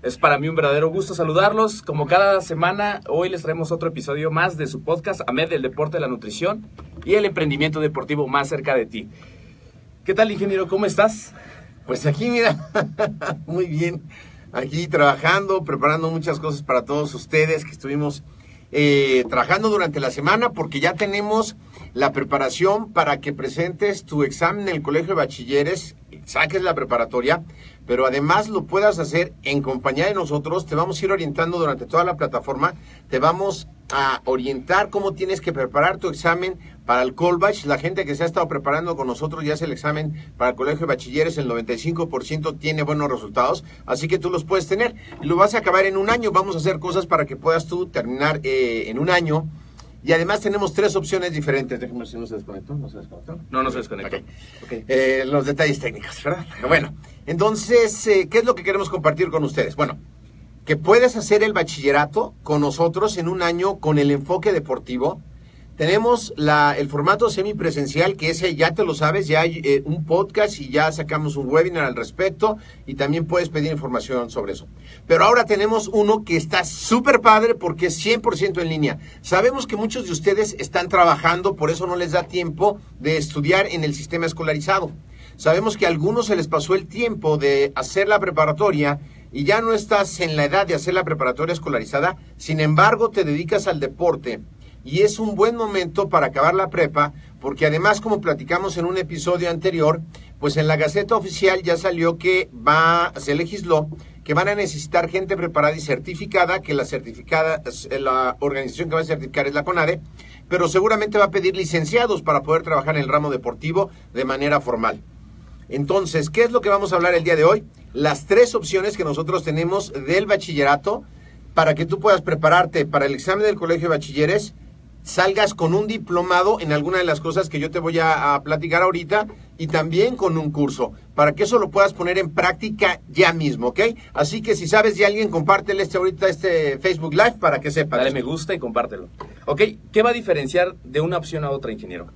Es para mí un verdadero gusto saludarlos. Como cada semana, hoy les traemos otro episodio más de su podcast, AMED, el deporte, la nutrición y el emprendimiento deportivo más cerca de ti. ¿Qué tal, ingeniero? ¿Cómo estás? Pues aquí, mira, muy bien. Aquí trabajando, preparando muchas cosas para todos ustedes que estuvimos eh, trabajando durante la semana porque ya tenemos la preparación para que presentes tu examen en el colegio de bachilleres, saques la preparatoria pero además lo puedas hacer en compañía de nosotros. Te vamos a ir orientando durante toda la plataforma. Te vamos a orientar cómo tienes que preparar tu examen para el Colbach. La gente que se ha estado preparando con nosotros ya hace el examen para el Colegio de Bachilleres. El 95% tiene buenos resultados. Así que tú los puedes tener. Y lo vas a acabar en un año. Vamos a hacer cosas para que puedas tú terminar eh, en un año y además tenemos tres opciones diferentes. Déjame si no se desconectó. ¿No se desconectó? No, no se desconectó. Eh, los detalles técnicos, ¿verdad? Bueno, entonces, eh, ¿qué es lo que queremos compartir con ustedes? Bueno, que puedes hacer el bachillerato con nosotros en un año con el enfoque deportivo tenemos la, el formato semipresencial, que ese ya te lo sabes, ya hay eh, un podcast y ya sacamos un webinar al respecto y también puedes pedir información sobre eso. Pero ahora tenemos uno que está súper padre porque es 100% en línea. Sabemos que muchos de ustedes están trabajando, por eso no les da tiempo de estudiar en el sistema escolarizado. Sabemos que a algunos se les pasó el tiempo de hacer la preparatoria y ya no estás en la edad de hacer la preparatoria escolarizada, sin embargo te dedicas al deporte y es un buen momento para acabar la prepa, porque además, como platicamos en un episodio anterior, pues en la Gaceta Oficial ya salió que va, se legisló que van a necesitar gente preparada y certificada, que la certificada, la organización que va a certificar es la CONADE, pero seguramente va a pedir licenciados para poder trabajar en el ramo deportivo de manera formal. Entonces, ¿qué es lo que vamos a hablar el día de hoy? Las tres opciones que nosotros tenemos del bachillerato para que tú puedas prepararte para el examen del colegio de bachilleres salgas con un diplomado en alguna de las cosas que yo te voy a, platicar ahorita y también con un curso, para que eso lo puedas poner en práctica ya mismo, ¿ok? Así que si sabes de alguien, compártele este ahorita este Facebook Live para que sepa. Dale me gusta y compártelo. Ok, ¿qué va a diferenciar de una opción a otra, ingeniero?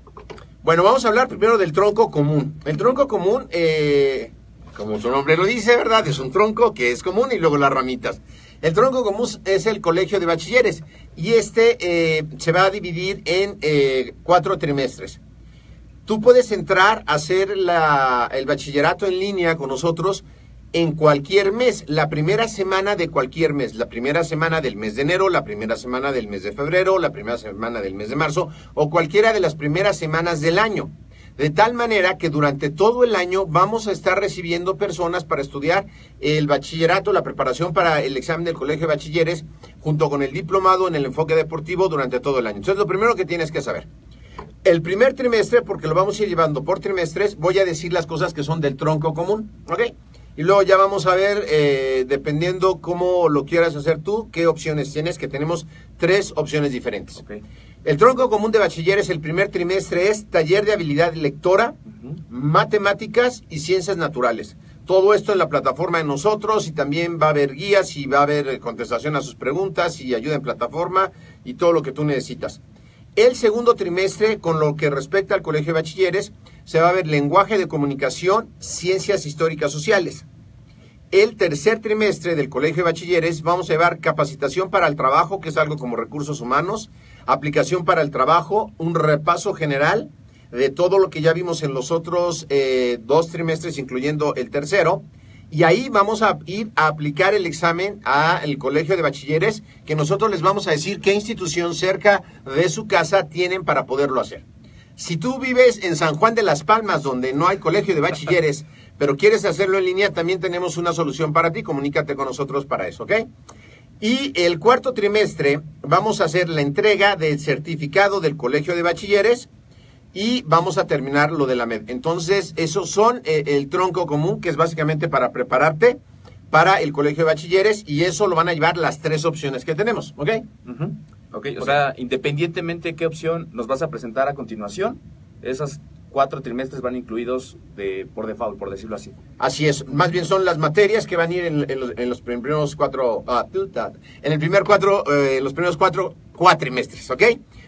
Bueno, vamos a hablar primero del tronco común. El tronco común, eh, como su nombre lo dice, ¿verdad? Es un tronco que es común y luego las ramitas. El tronco común es el colegio de bachilleres y este eh, se va a dividir en eh, cuatro trimestres. Tú puedes entrar a hacer el bachillerato en línea con nosotros en cualquier mes, la primera semana de cualquier mes, la primera semana del mes de enero, la primera semana del mes de febrero, la primera semana del mes de marzo o cualquiera de las primeras semanas del año. De tal manera que durante todo el año vamos a estar recibiendo personas para estudiar el bachillerato, la preparación para el examen del colegio de bachilleres, junto con el diplomado en el enfoque deportivo durante todo el año. Entonces, lo primero que tienes que saber. El primer trimestre, porque lo vamos a ir llevando por trimestres, voy a decir las cosas que son del tronco común, ¿ok? Y luego ya vamos a ver, eh, dependiendo cómo lo quieras hacer tú, qué opciones tienes, que tenemos tres opciones diferentes. Okay. El tronco común de bachilleres el primer trimestre es taller de habilidad lectora, matemáticas y ciencias naturales. Todo esto en la plataforma de nosotros y también va a haber guías y va a haber contestación a sus preguntas y ayuda en plataforma y todo lo que tú necesitas. El segundo trimestre, con lo que respecta al Colegio de Bachilleres, se va a ver lenguaje de comunicación, ciencias históricas sociales. El tercer trimestre del Colegio de Bachilleres vamos a llevar capacitación para el trabajo, que es algo como recursos humanos, aplicación para el trabajo, un repaso general de todo lo que ya vimos en los otros eh, dos trimestres, incluyendo el tercero. Y ahí vamos a ir a aplicar el examen al colegio de bachilleres, que nosotros les vamos a decir qué institución cerca de su casa tienen para poderlo hacer. Si tú vives en San Juan de las Palmas, donde no hay colegio de bachilleres, pero quieres hacerlo en línea, también tenemos una solución para ti. Comunícate con nosotros para eso, ¿ok? Y el cuarto trimestre vamos a hacer la entrega del certificado del colegio de bachilleres y vamos a terminar lo de la MED. Entonces, esos son eh, el tronco común, que es básicamente para prepararte para el colegio de bachilleres y eso lo van a llevar las tres opciones que tenemos, ¿ok? Ok, o sea, independientemente de qué opción nos vas a presentar a continuación, esas cuatro trimestres van incluidos de, por default, por decirlo así. Así es, más bien son las materias que van a ir en, los, primeros cuatro, ah, en el primer cuatro, eh, los primeros cuatro cuatrimestres, ¿ok?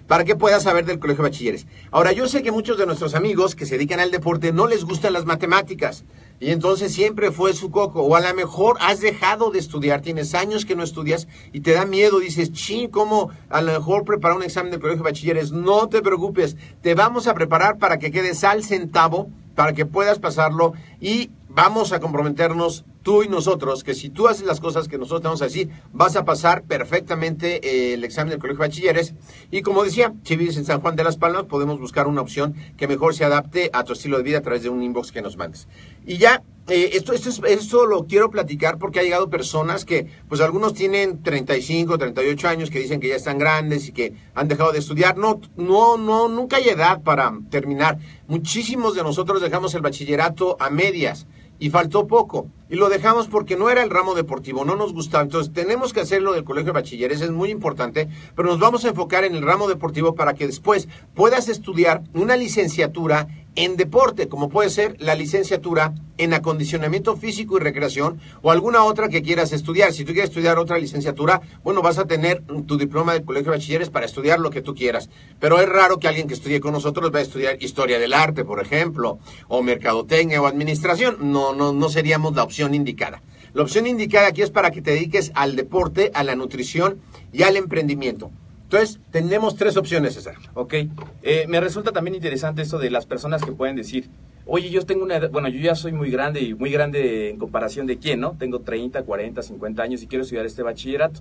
para que puedas saber del colegio de bachilleres. Ahora, yo sé que muchos de nuestros amigos que se dedican al deporte no les gustan las matemáticas y entonces siempre fue su coco. O a lo mejor has dejado de estudiar, tienes años que no estudias y te da miedo, dices, ching, ¿cómo a lo mejor preparar un examen del colegio de bachilleres? No te preocupes, te vamos a preparar para que quedes al centavo, para que puedas pasarlo y vamos a comprometernos tú y nosotros, que si tú haces las cosas que nosotros te vamos a decir, vas a pasar perfectamente eh, el examen del colegio de bachilleres. Y como decía, si vives en San Juan de las Palmas, podemos buscar una opción que mejor se adapte a tu estilo de vida a través de un inbox que nos mandes. Y ya, eh, esto, esto, es, esto lo quiero platicar porque ha llegado personas que, pues algunos tienen 35, 38 años, que dicen que ya están grandes y que han dejado de estudiar. No, no, no, nunca hay edad para terminar. Muchísimos de nosotros dejamos el bachillerato a medias y faltó poco. Y lo dejamos porque no era el ramo deportivo, no nos gustaba. Entonces tenemos que hacerlo del colegio de bachilleres, es muy importante, pero nos vamos a enfocar en el ramo deportivo para que después puedas estudiar una licenciatura en deporte, como puede ser la licenciatura en acondicionamiento físico y recreación o alguna otra que quieras estudiar. Si tú quieres estudiar otra licenciatura, bueno, vas a tener tu diploma del colegio de bachilleres para estudiar lo que tú quieras. Pero es raro que alguien que estudie con nosotros va a estudiar historia del arte, por ejemplo, o mercadotecnia o administración. No, no, no seríamos la opción indicada. La opción indicada aquí es para que te dediques al deporte, a la nutrición y al emprendimiento. Entonces, tenemos tres opciones, César. Ok. Eh, me resulta también interesante eso de las personas que pueden decir, oye, yo tengo una edad, bueno, yo ya soy muy grande y muy grande en comparación de quién, ¿no? Tengo 30, 40, 50 años y quiero estudiar este bachillerato.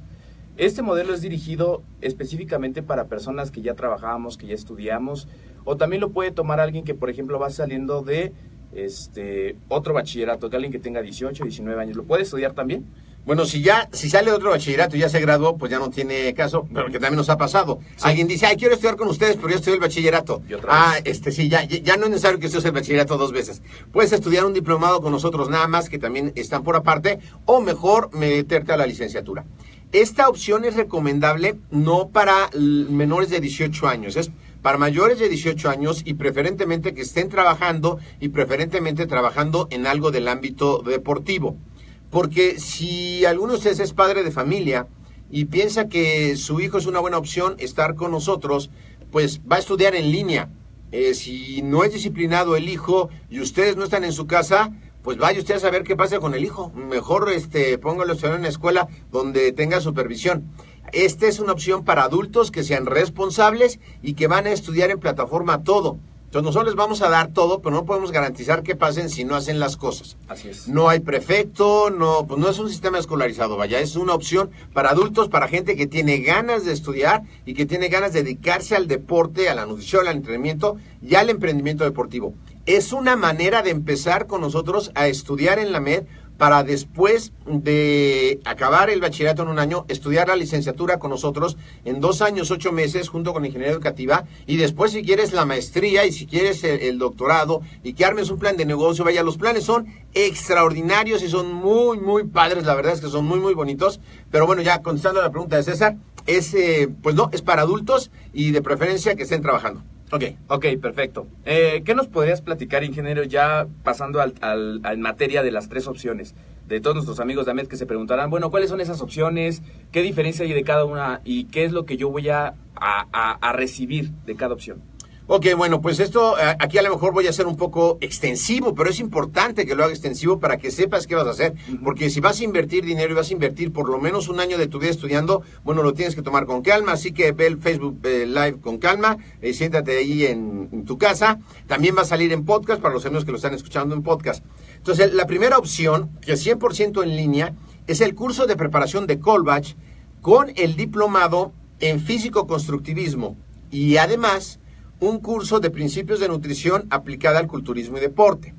Este modelo es dirigido específicamente para personas que ya trabajábamos, que ya estudiamos, o también lo puede tomar alguien que, por ejemplo, va saliendo de este otro bachillerato, que alguien que tenga 18, 19 años, ¿lo puede estudiar también? Bueno, si ya, si sale otro bachillerato y ya se graduó, pues ya no tiene caso, pero que también nos ha pasado. Alguien dice, ay, quiero estudiar con ustedes, pero ya estudié el bachillerato. ah, este sí, ya, ya no es necesario que estudies el bachillerato dos veces. Puedes estudiar un diplomado con nosotros nada más, que también están por aparte, o mejor meterte a la licenciatura. Esta opción es recomendable no para menores de 18 años, es para mayores de 18 años y preferentemente que estén trabajando y preferentemente trabajando en algo del ámbito deportivo. Porque si alguno de ustedes es padre de familia y piensa que su hijo es una buena opción estar con nosotros, pues va a estudiar en línea. Eh, si no es disciplinado el hijo y ustedes no están en su casa, pues vaya usted a saber qué pasa con el hijo. Mejor este, póngalo en una escuela donde tenga supervisión. Esta es una opción para adultos que sean responsables y que van a estudiar en plataforma todo. Entonces nosotros les vamos a dar todo, pero no podemos garantizar que pasen si no hacen las cosas. Así es. No hay prefecto, no, pues no es un sistema escolarizado, vaya, es una opción para adultos, para gente que tiene ganas de estudiar y que tiene ganas de dedicarse al deporte, a la nutrición, al entrenamiento y al emprendimiento deportivo. Es una manera de empezar con nosotros a estudiar en la MED para después de acabar el bachillerato en un año, estudiar la licenciatura con nosotros en dos años, ocho meses, junto con ingeniería educativa, y después si quieres la maestría y si quieres el, doctorado y que armes un plan de negocio, vaya, los planes son extraordinarios y son muy, muy padres, la verdad es que son muy, muy bonitos, pero bueno, ya contestando la pregunta de César, es, eh, pues no, es para adultos y de preferencia que estén trabajando. Ok. Ok, perfecto. Eh, ¿Qué nos podrías platicar, ingeniero, ya pasando al, al- materia de las tres opciones? De todos nuestros amigos de AMED que se preguntarán, bueno, ¿cuáles son esas opciones? ¿Qué diferencia hay de cada una? ¿Y qué es lo que yo voy a- a- a recibir de cada opción? Ok, bueno, pues esto eh, aquí a lo mejor voy a ser un poco extensivo, pero es importante que lo haga extensivo para que sepas qué vas a hacer. Porque si vas a invertir dinero y vas a invertir por lo menos un año de tu vida estudiando, bueno, lo tienes que tomar con calma. Así que ve el Facebook eh, Live con calma, eh, siéntate ahí en, en tu casa. También va a salir en podcast para los amigos que lo están escuchando en podcast. Entonces, la primera opción, que es 100% en línea, es el curso de preparación de Colbach con el diplomado en físico-constructivismo. Y además un curso de principios de nutrición aplicada al culturismo y deporte.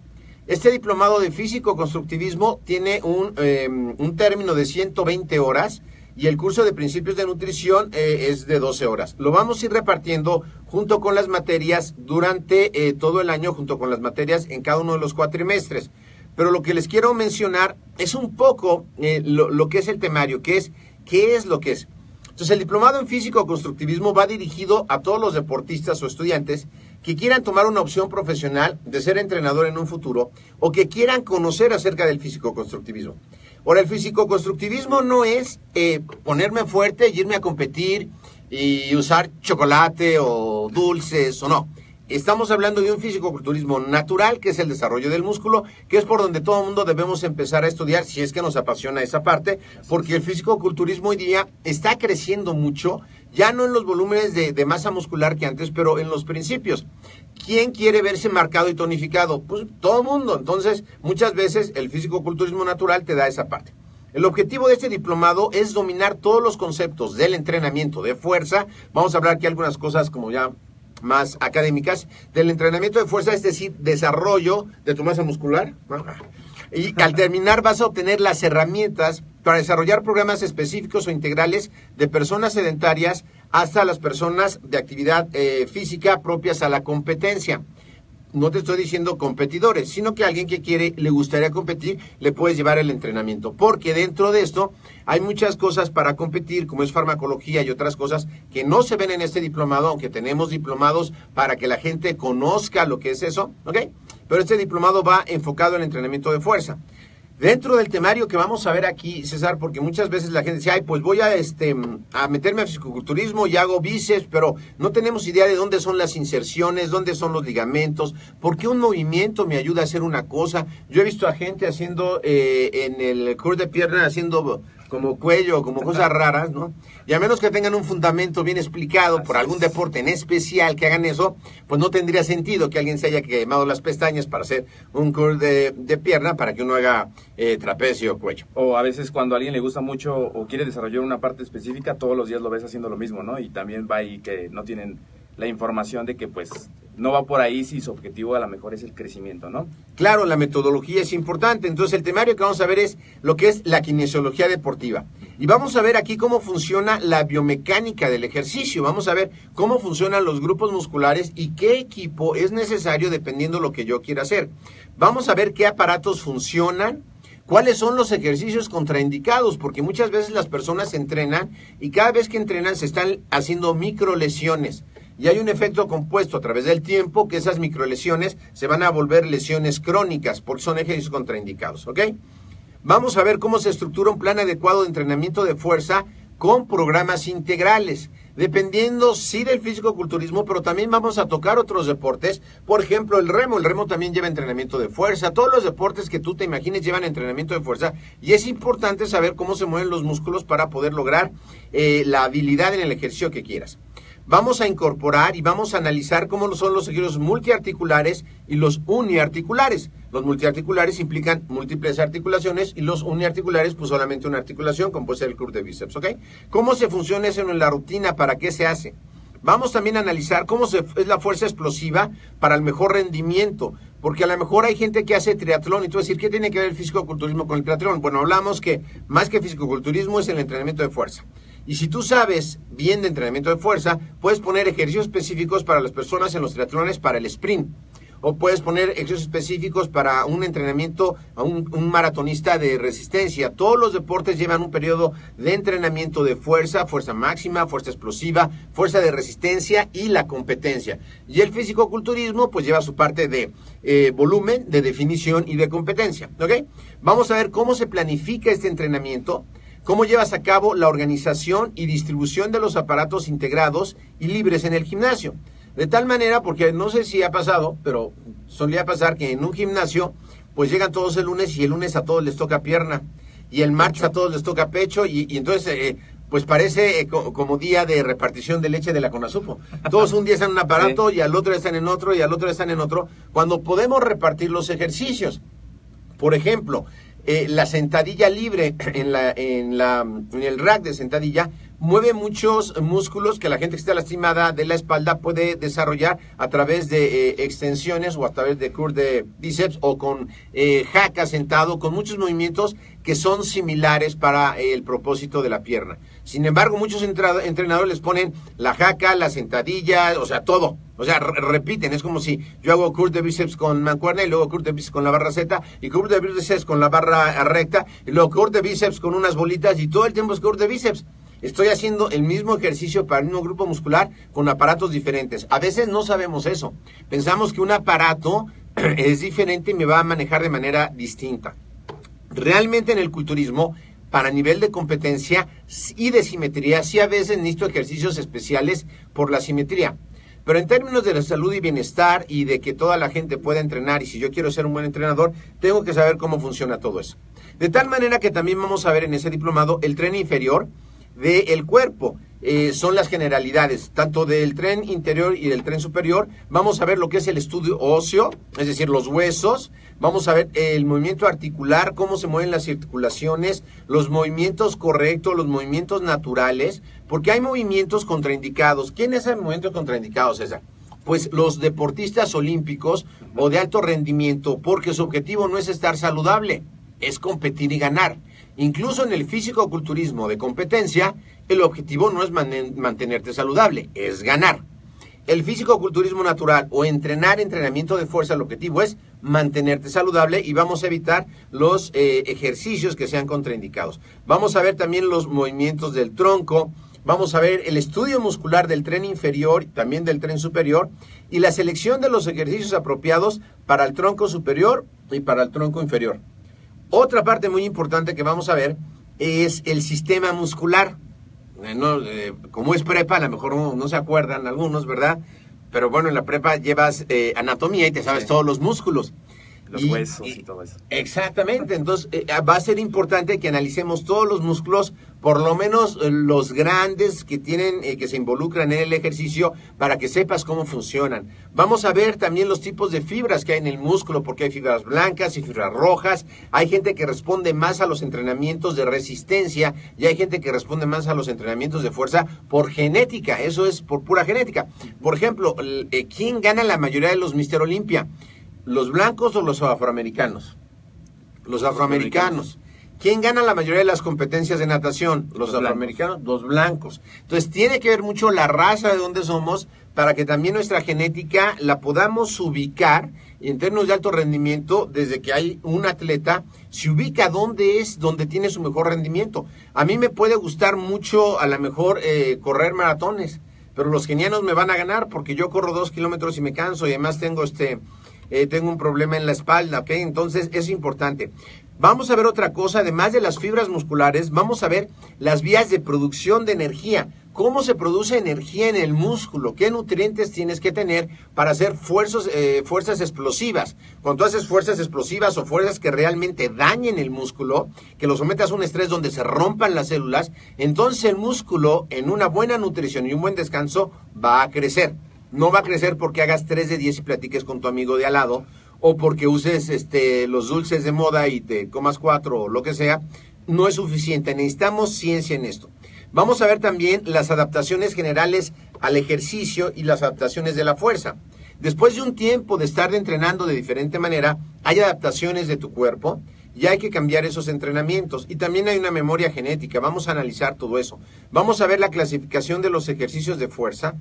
Este diplomado de físico-constructivismo tiene un, eh, un término de 120 horas y el curso de principios de nutrición eh, es de 12 horas. Lo vamos a ir repartiendo junto con las materias durante eh, todo el año, junto con las materias en cada uno de los cuatrimestres. Pero lo que les quiero mencionar es un poco eh, lo, lo que es el temario, que es qué es lo que es. Entonces, el diplomado en físico-constructivismo va dirigido a todos los deportistas o estudiantes que quieran tomar una opción profesional de ser entrenador en un futuro o que quieran conocer acerca del físico-constructivismo. Ahora, el físico-constructivismo no es eh, ponerme fuerte y irme a competir y usar chocolate o dulces o no. Estamos hablando de un físico-culturismo natural, que es el desarrollo del músculo, que es por donde todo el mundo debemos empezar a estudiar, si es que nos apasiona esa parte, porque el físico-culturismo hoy día está creciendo mucho, ya no en los volúmenes de, de masa muscular que antes, pero en los principios. ¿Quién quiere verse marcado y tonificado? Pues todo el mundo. Entonces, muchas veces el físico-culturismo natural te da esa parte. El objetivo de este diplomado es dominar todos los conceptos del entrenamiento de fuerza. Vamos a hablar aquí algunas cosas como ya más académicas del entrenamiento de fuerza, es decir, desarrollo de tu masa muscular. Y al terminar vas a obtener las herramientas para desarrollar programas específicos o integrales de personas sedentarias hasta las personas de actividad eh, física propias a la competencia no te estoy diciendo competidores, sino que alguien que quiere, le gustaría competir, le puedes llevar el entrenamiento. Porque dentro de esto hay muchas cosas para competir, como es farmacología y otras cosas que no se ven en este diplomado, aunque tenemos diplomados para que la gente conozca lo que es eso, ¿ok? Pero este diplomado va enfocado en entrenamiento de fuerza. Dentro del temario que vamos a ver aquí, César, porque muchas veces la gente dice, ay, pues voy a, este, a meterme a fisicoculturismo y hago bíceps, pero no tenemos idea de dónde son las inserciones, dónde son los ligamentos, por qué un movimiento me ayuda a hacer una cosa. Yo he visto a gente haciendo eh, en el curl de pierna, haciendo como cuello, como cosas raras, ¿no? Y a menos que tengan un fundamento bien explicado por algún deporte en especial que hagan eso, pues no tendría sentido que alguien se haya quemado las pestañas para hacer un curl de, de pierna para que uno haga eh, trapecio o cuello. O a veces cuando a alguien le gusta mucho o quiere desarrollar una parte específica, todos los días lo ves haciendo lo mismo, ¿no? Y también va ahí que no tienen la información de que pues no va por ahí si su objetivo a lo mejor es el crecimiento, ¿no? Claro, la metodología es importante. Entonces, el temario que vamos a ver es lo que es la kinesiología deportiva. Y vamos a ver aquí cómo funciona la biomecánica del ejercicio. Vamos a ver cómo funcionan los grupos musculares y qué equipo es necesario dependiendo lo que yo quiera hacer. Vamos a ver qué aparatos funcionan, cuáles son los ejercicios contraindicados, porque muchas veces las personas entrenan y cada vez que entrenan se están haciendo microlesiones. Y hay un efecto compuesto a través del tiempo que esas microlesiones se van a volver lesiones crónicas porque son ejercicios contraindicados, ¿ok? Vamos a ver cómo se estructura un plan adecuado de entrenamiento de fuerza con programas integrales, dependiendo sí del físico-culturismo, pero también vamos a tocar otros deportes, por ejemplo el remo, el remo también lleva entrenamiento de fuerza, todos los deportes que tú te imagines llevan entrenamiento de fuerza y es importante saber cómo se mueven los músculos para poder lograr eh, la habilidad en el ejercicio que quieras vamos a incorporar y vamos a analizar cómo son los ejercicios multiarticulares y los uniarticulares. Los multiarticulares implican múltiples articulaciones y los uniarticulares pues solamente una articulación, como puede ser el curl de bíceps, ¿ok? ¿Cómo se funciona eso en la rutina? ¿Para qué se hace? Vamos también a analizar cómo se, es la fuerza explosiva para el mejor rendimiento, porque a lo mejor hay gente que hace triatlón y tú decir, ¿qué tiene que ver el fisicoculturismo con el triatlón? Bueno, hablamos que más que fisicoculturismo es el entrenamiento de fuerza. Y si tú sabes bien de entrenamiento de fuerza, puedes poner ejercicios específicos para las personas en los triatlones para el sprint. o puedes poner ejercicios específicos para un entrenamiento a un, maratonista de resistencia. Todos los deportes llevan un periodo de entrenamiento de fuerza, fuerza máxima, fuerza explosiva, fuerza de resistencia y la competencia. Y el físico-culturismo pues lleva su parte de eh, volumen, de definición y de competencia. ¿Ok? Vamos a ver cómo se planifica este entrenamiento cómo llevas a cabo la organización y distribución de los aparatos integrados y libres en el gimnasio. De tal manera, porque no sé si ha pasado, pero solía pasar que en un gimnasio, pues llegan todos el lunes y el lunes a todos les toca pierna, y el martes a todos les toca pecho, y, entonces, eh, pues parece eh, como día de repartición de leche de la Conasupo. Todos un día están en un aparato y al otro están en otro y al otro están en otro, cuando podemos repartir los ejercicios. Por ejemplo, eh, la sentadilla libre en, la, en, la, en el rack de sentadilla mueve muchos músculos que la gente que está lastimada de la espalda puede desarrollar a través de eh, extensiones o a través de curl de bíceps o con eh, jaca sentado, con muchos movimientos que son similares para el propósito de la pierna. Sin embargo, muchos entrenadores les ponen la jaca, la sentadilla, o sea, todo. O sea, repiten, es como si yo hago curl de bíceps con mancuerna y luego curl de bíceps con la barra Z y curl de bíceps con la barra recta y luego curl de bíceps con unas bolitas y todo el tiempo es curl de bíceps. Estoy haciendo el mismo ejercicio para el mismo grupo muscular con aparatos diferentes. A veces no sabemos eso. Pensamos que un aparato es diferente y me va a manejar de manera distinta. Realmente en el culturismo, para nivel de competencia y de simetría, sí a veces necesito ejercicios especiales por la simetría. Pero en términos de la salud y bienestar y de que toda la gente pueda entrenar y si yo quiero ser un buen entrenador, tengo que saber cómo funciona todo eso. De tal manera que también vamos a ver en ese diplomado el tren inferior, del cuerpo. Eh, son las generalidades, tanto del tren interior y del tren superior. Vamos a ver lo que es el estudio óseo, es decir, los huesos. Vamos a ver el movimiento articular, cómo se mueven las articulaciones, los movimientos correctos, los movimientos naturales, porque hay movimientos contraindicados. ¿Quién es el movimiento contraindicado, César? Pues los deportistas olímpicos o de alto rendimiento, porque su objetivo no es estar saludable, es competir y ganar. Incluso en el físico-culturismo de competencia, el objetivo no es mantenerte saludable, es ganar. El físico-culturismo natural o entrenar entrenamiento de fuerza, el objetivo es mantenerte saludable y vamos a evitar los eh, ejercicios que sean contraindicados. Vamos a ver también los movimientos del tronco, vamos a ver el estudio muscular del tren inferior, también del tren superior y la selección de los ejercicios apropiados para el tronco superior y para el tronco inferior. Otra parte muy importante que vamos a ver es el sistema muscular. Eh, eh, como es prepa, a lo mejor no, se acuerdan algunos, ¿verdad? Pero bueno, en la prepa llevas eh, anatomía y te sabes todos los músculos los huesos y, todo eso. Exactamente, entonces eh, va a ser importante que analicemos todos los músculos, por lo menos eh, los grandes que tienen, eh, que se involucran en el ejercicio, para que sepas cómo funcionan. Vamos a ver también los tipos de fibras que hay en el músculo, porque hay fibras blancas y fibras rojas. Hay gente que responde más a los entrenamientos de resistencia y hay gente que responde más a los entrenamientos de fuerza por genética. Eso es por pura genética. Por ejemplo, ¿quién gana la mayoría de los Mister Olimpia? ¿Los blancos o los afroamericanos? Los afroamericanos. ¿Quién gana la mayoría de las competencias de natación? Los, afroamericanos, los blancos. Entonces tiene que ver mucho la raza de donde somos para que también nuestra genética la podamos ubicar en términos de alto rendimiento desde que hay un atleta se ubica dónde es donde tiene su mejor rendimiento. A mí me puede gustar mucho a lo mejor eh, correr maratones, pero los kenianos me van a ganar porque yo corro dos kilómetros y me canso y además tengo este eh, tengo un problema en la espalda, ¿ok? Entonces es importante. Vamos a ver otra cosa, además de las fibras musculares, vamos a ver las vías de producción de energía. ¿Cómo se produce energía en el músculo? ¿Qué nutrientes tienes que tener para hacer fuerzas, eh, fuerzas explosivas? Cuando haces fuerzas explosivas o fuerzas que realmente dañen el músculo, que lo sometas a un estrés donde se rompan las células, entonces el músculo en una buena nutrición y un buen descanso va a crecer no va a crecer porque hagas 3 de 10 y platiques con tu amigo de al lado, o porque uses este, los dulces de moda y te comas cuatro o lo que sea. No es suficiente, necesitamos ciencia en esto. Vamos a ver también las adaptaciones generales al ejercicio y las adaptaciones de la fuerza. Después de un tiempo de estar entrenando de diferente manera, hay adaptaciones de tu cuerpo y hay que cambiar esos entrenamientos. Y también hay una memoria genética. Vamos a analizar todo eso. Vamos a ver la clasificación de los ejercicios de fuerza,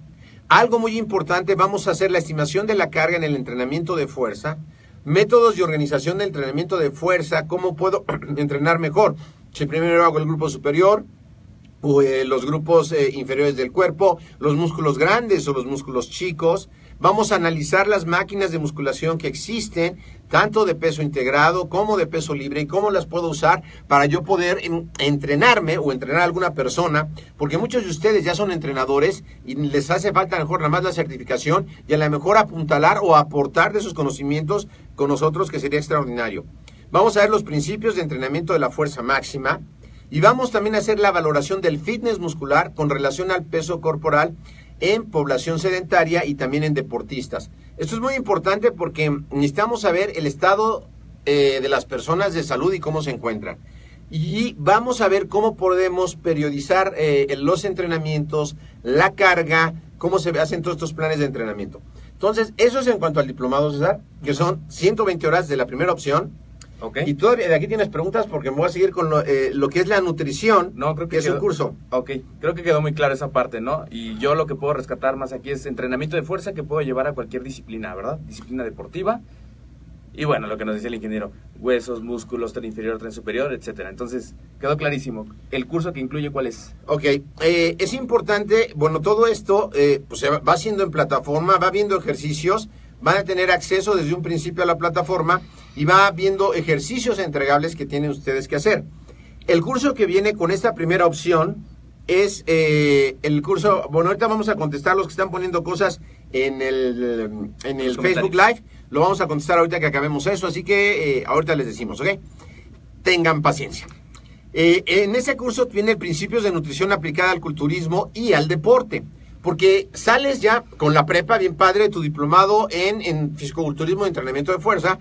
Algo muy importante, vamos a hacer la estimación de la carga en el entrenamiento de fuerza, métodos de organización del entrenamiento de fuerza, cómo puedo entrenar mejor. Si primero hago el grupo superior, o, eh, los grupos eh, inferiores del cuerpo, los músculos grandes o los músculos chicos. Vamos a analizar las máquinas de musculación que existen, tanto de peso integrado como de peso libre, y cómo las puedo usar para yo poder en- entrenarme o entrenar a alguna persona, porque muchos de ustedes ya son entrenadores y les hace falta a lo mejor nada más la certificación y a lo mejor apuntalar o aportar de sus conocimientos con nosotros, que sería extraordinario. Vamos a ver los principios de entrenamiento de la fuerza máxima, y vamos también a hacer la valoración del fitness muscular con relación al peso corporal en población sedentaria y también en deportistas. Esto es muy importante porque necesitamos saber el estado eh, de las personas de salud y cómo se encuentran. Y vamos a ver cómo podemos periodizar eh, los entrenamientos, la carga, cómo se hacen todos estos planes de entrenamiento. Entonces, eso es en cuanto al diplomado, César, que son 120 horas de la primera opción, ¿Ok? y todavía de aquí tienes preguntas porque me voy a seguir con lo, eh, lo que es la nutrición, No, creo que, que es un curso. Ok, creo que quedó muy clara esa parte, ¿no? Y yo lo que puedo rescatar más aquí es entrenamiento de fuerza que puedo llevar a cualquier disciplina, ¿verdad? Disciplina deportiva. Y bueno, lo que nos decía el ingeniero, huesos, músculos, tren inferior, tren superior, etcétera. Entonces, quedó clarísimo. ¿El curso que incluye cuál es? Ok, eh, es importante, bueno, todo esto eh, pues va haciendo en plataforma, va viendo ejercicios, van a tener acceso desde un principio a la plataforma y va viendo ejercicios entregables que tienen ustedes que hacer. El curso que viene con esta primera opción es eh, el curso, bueno, ahorita vamos a contestar los que están poniendo cosas en el, en el Facebook. Live, lo vamos a contestar ahorita que acabemos eso, así que eh, ahorita les decimos, ¿ok? Tengan paciencia. Eh, en ese curso tiene principios de nutrición aplicada al culturismo y al deporte. Porque sales ya con la prepa, bien padre, tu diplomado en, en fisicoculturismo y entrenamiento de fuerza,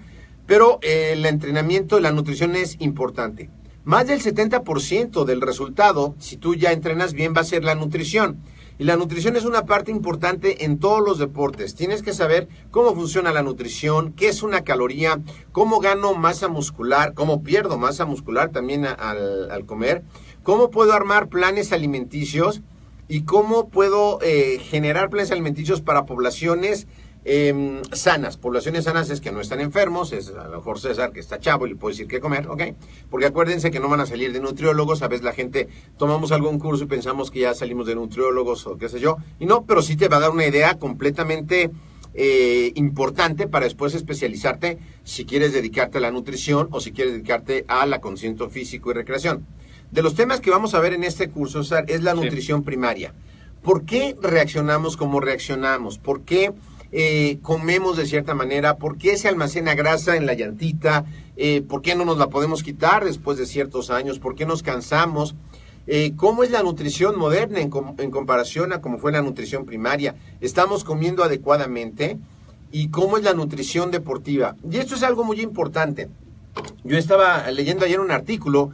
pero eh, el entrenamiento y la nutrición es importante. Más del 70% del resultado, si tú ya entrenas bien, va a ser la nutrición. Y la nutrición es una parte importante en todos los deportes. Tienes que saber cómo funciona la nutrición, qué es una caloría, cómo gano masa muscular, cómo pierdo masa muscular también al comer, cómo puedo armar planes alimenticios y cómo puedo eh, generar planes alimenticios para poblaciones eh, sanas. Poblaciones sanas es que no están enfermos, es a lo mejor César que está chavo y le puedo decir qué comer, ¿ok? Porque acuérdense que no van a salir de nutriólogos, a veces la gente tomamos algún curso y pensamos que ya salimos de nutriólogos o qué sé yo, y no, pero sí te va a dar una idea completamente eh, importante para después especializarte si quieres dedicarte a la nutrición o si quieres dedicarte a la conciencia físico y recreación. De los temas que vamos a ver en este curso, es la Sí. nutrición primaria. ¿Por qué reaccionamos como reaccionamos? ¿Por qué eh, comemos de cierta manera? ¿Por qué se almacena grasa en la llantita? Eh, ¿Por qué no nos la podemos quitar después de ciertos años? ¿Por qué nos cansamos? Eh, ¿Cómo es la nutrición moderna en, com- en comparación a cómo fue la nutrición primaria? ¿Estamos comiendo adecuadamente? ¿Y cómo es la nutrición deportiva? Y esto es algo muy importante. Yo estaba leyendo ayer un artículo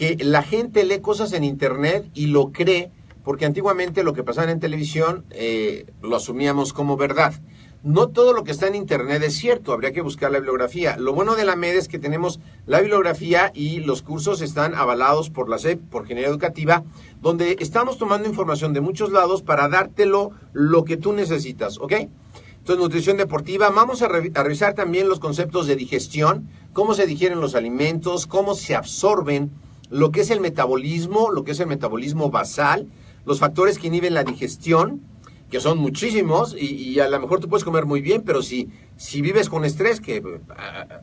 que la gente lee cosas en internet y lo cree porque antiguamente lo que pasaba en televisión eh, lo asumíamos como verdad. No todo lo que está en internet es cierto, habría que buscar la bibliografía. Lo bueno de la MED es que tenemos la bibliografía y los cursos están avalados por la SEP, por Ingeniería Educativa, donde estamos tomando información de muchos lados para dártelo lo que tú necesitas, ¿ok? Entonces, nutrición deportiva, vamos a, revi- a revisar también los conceptos de digestión, cómo se digieren los alimentos, cómo se absorben, lo que es el metabolismo, lo que es el metabolismo basal, los factores que inhiben la digestión, que son muchísimos, y, a lo mejor tú puedes comer muy bien, pero si, si vives con estrés, que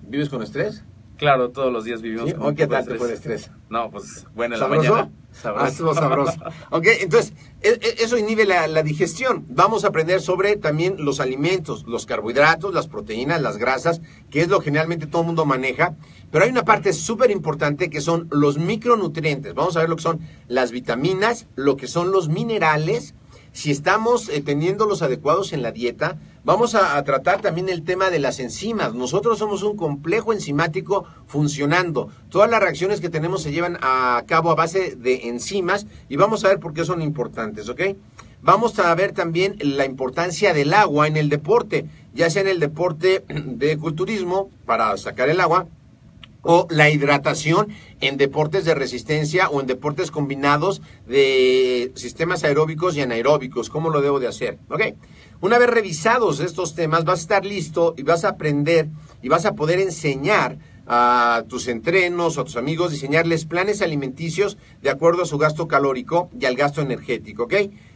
¿vives con estrés? Claro, todos los días vivimos ¿Sí? con ¿O un qué tal el estrés? No, pues bueno, en la ¿Sabroso? mañana. Ah, estuvo sabroso. Ok, entonces, e- e- eso inhibe la, la digestión. Vamos a aprender sobre también los alimentos, los carbohidratos, las proteínas, las grasas, que es lo que generalmente todo el mundo maneja. Pero hay una parte súper importante que son los micronutrientes. Vamos a ver lo que son las vitaminas, lo que son los minerales. Si estamos eh, teniendo los adecuados en la dieta, vamos a, tratar también el tema de las enzimas. Nosotros somos un complejo enzimático funcionando. Todas las reacciones que tenemos se llevan a cabo a base de enzimas y vamos a ver por qué son importantes, ¿ok? Vamos a ver también la importancia del agua en el deporte, ya sea en el deporte de culturismo para sacar el agua o la hidratación en deportes de resistencia o en deportes combinados de sistemas aeróbicos y anaeróbicos. ¿Cómo lo debo de hacer? ¿Ok? Una vez revisados estos temas, vas a estar listo y vas a aprender y vas a poder enseñar a tus entrenos o a tus amigos, diseñarles planes alimenticios de acuerdo a su gasto calórico y al gasto energético, ¿ok?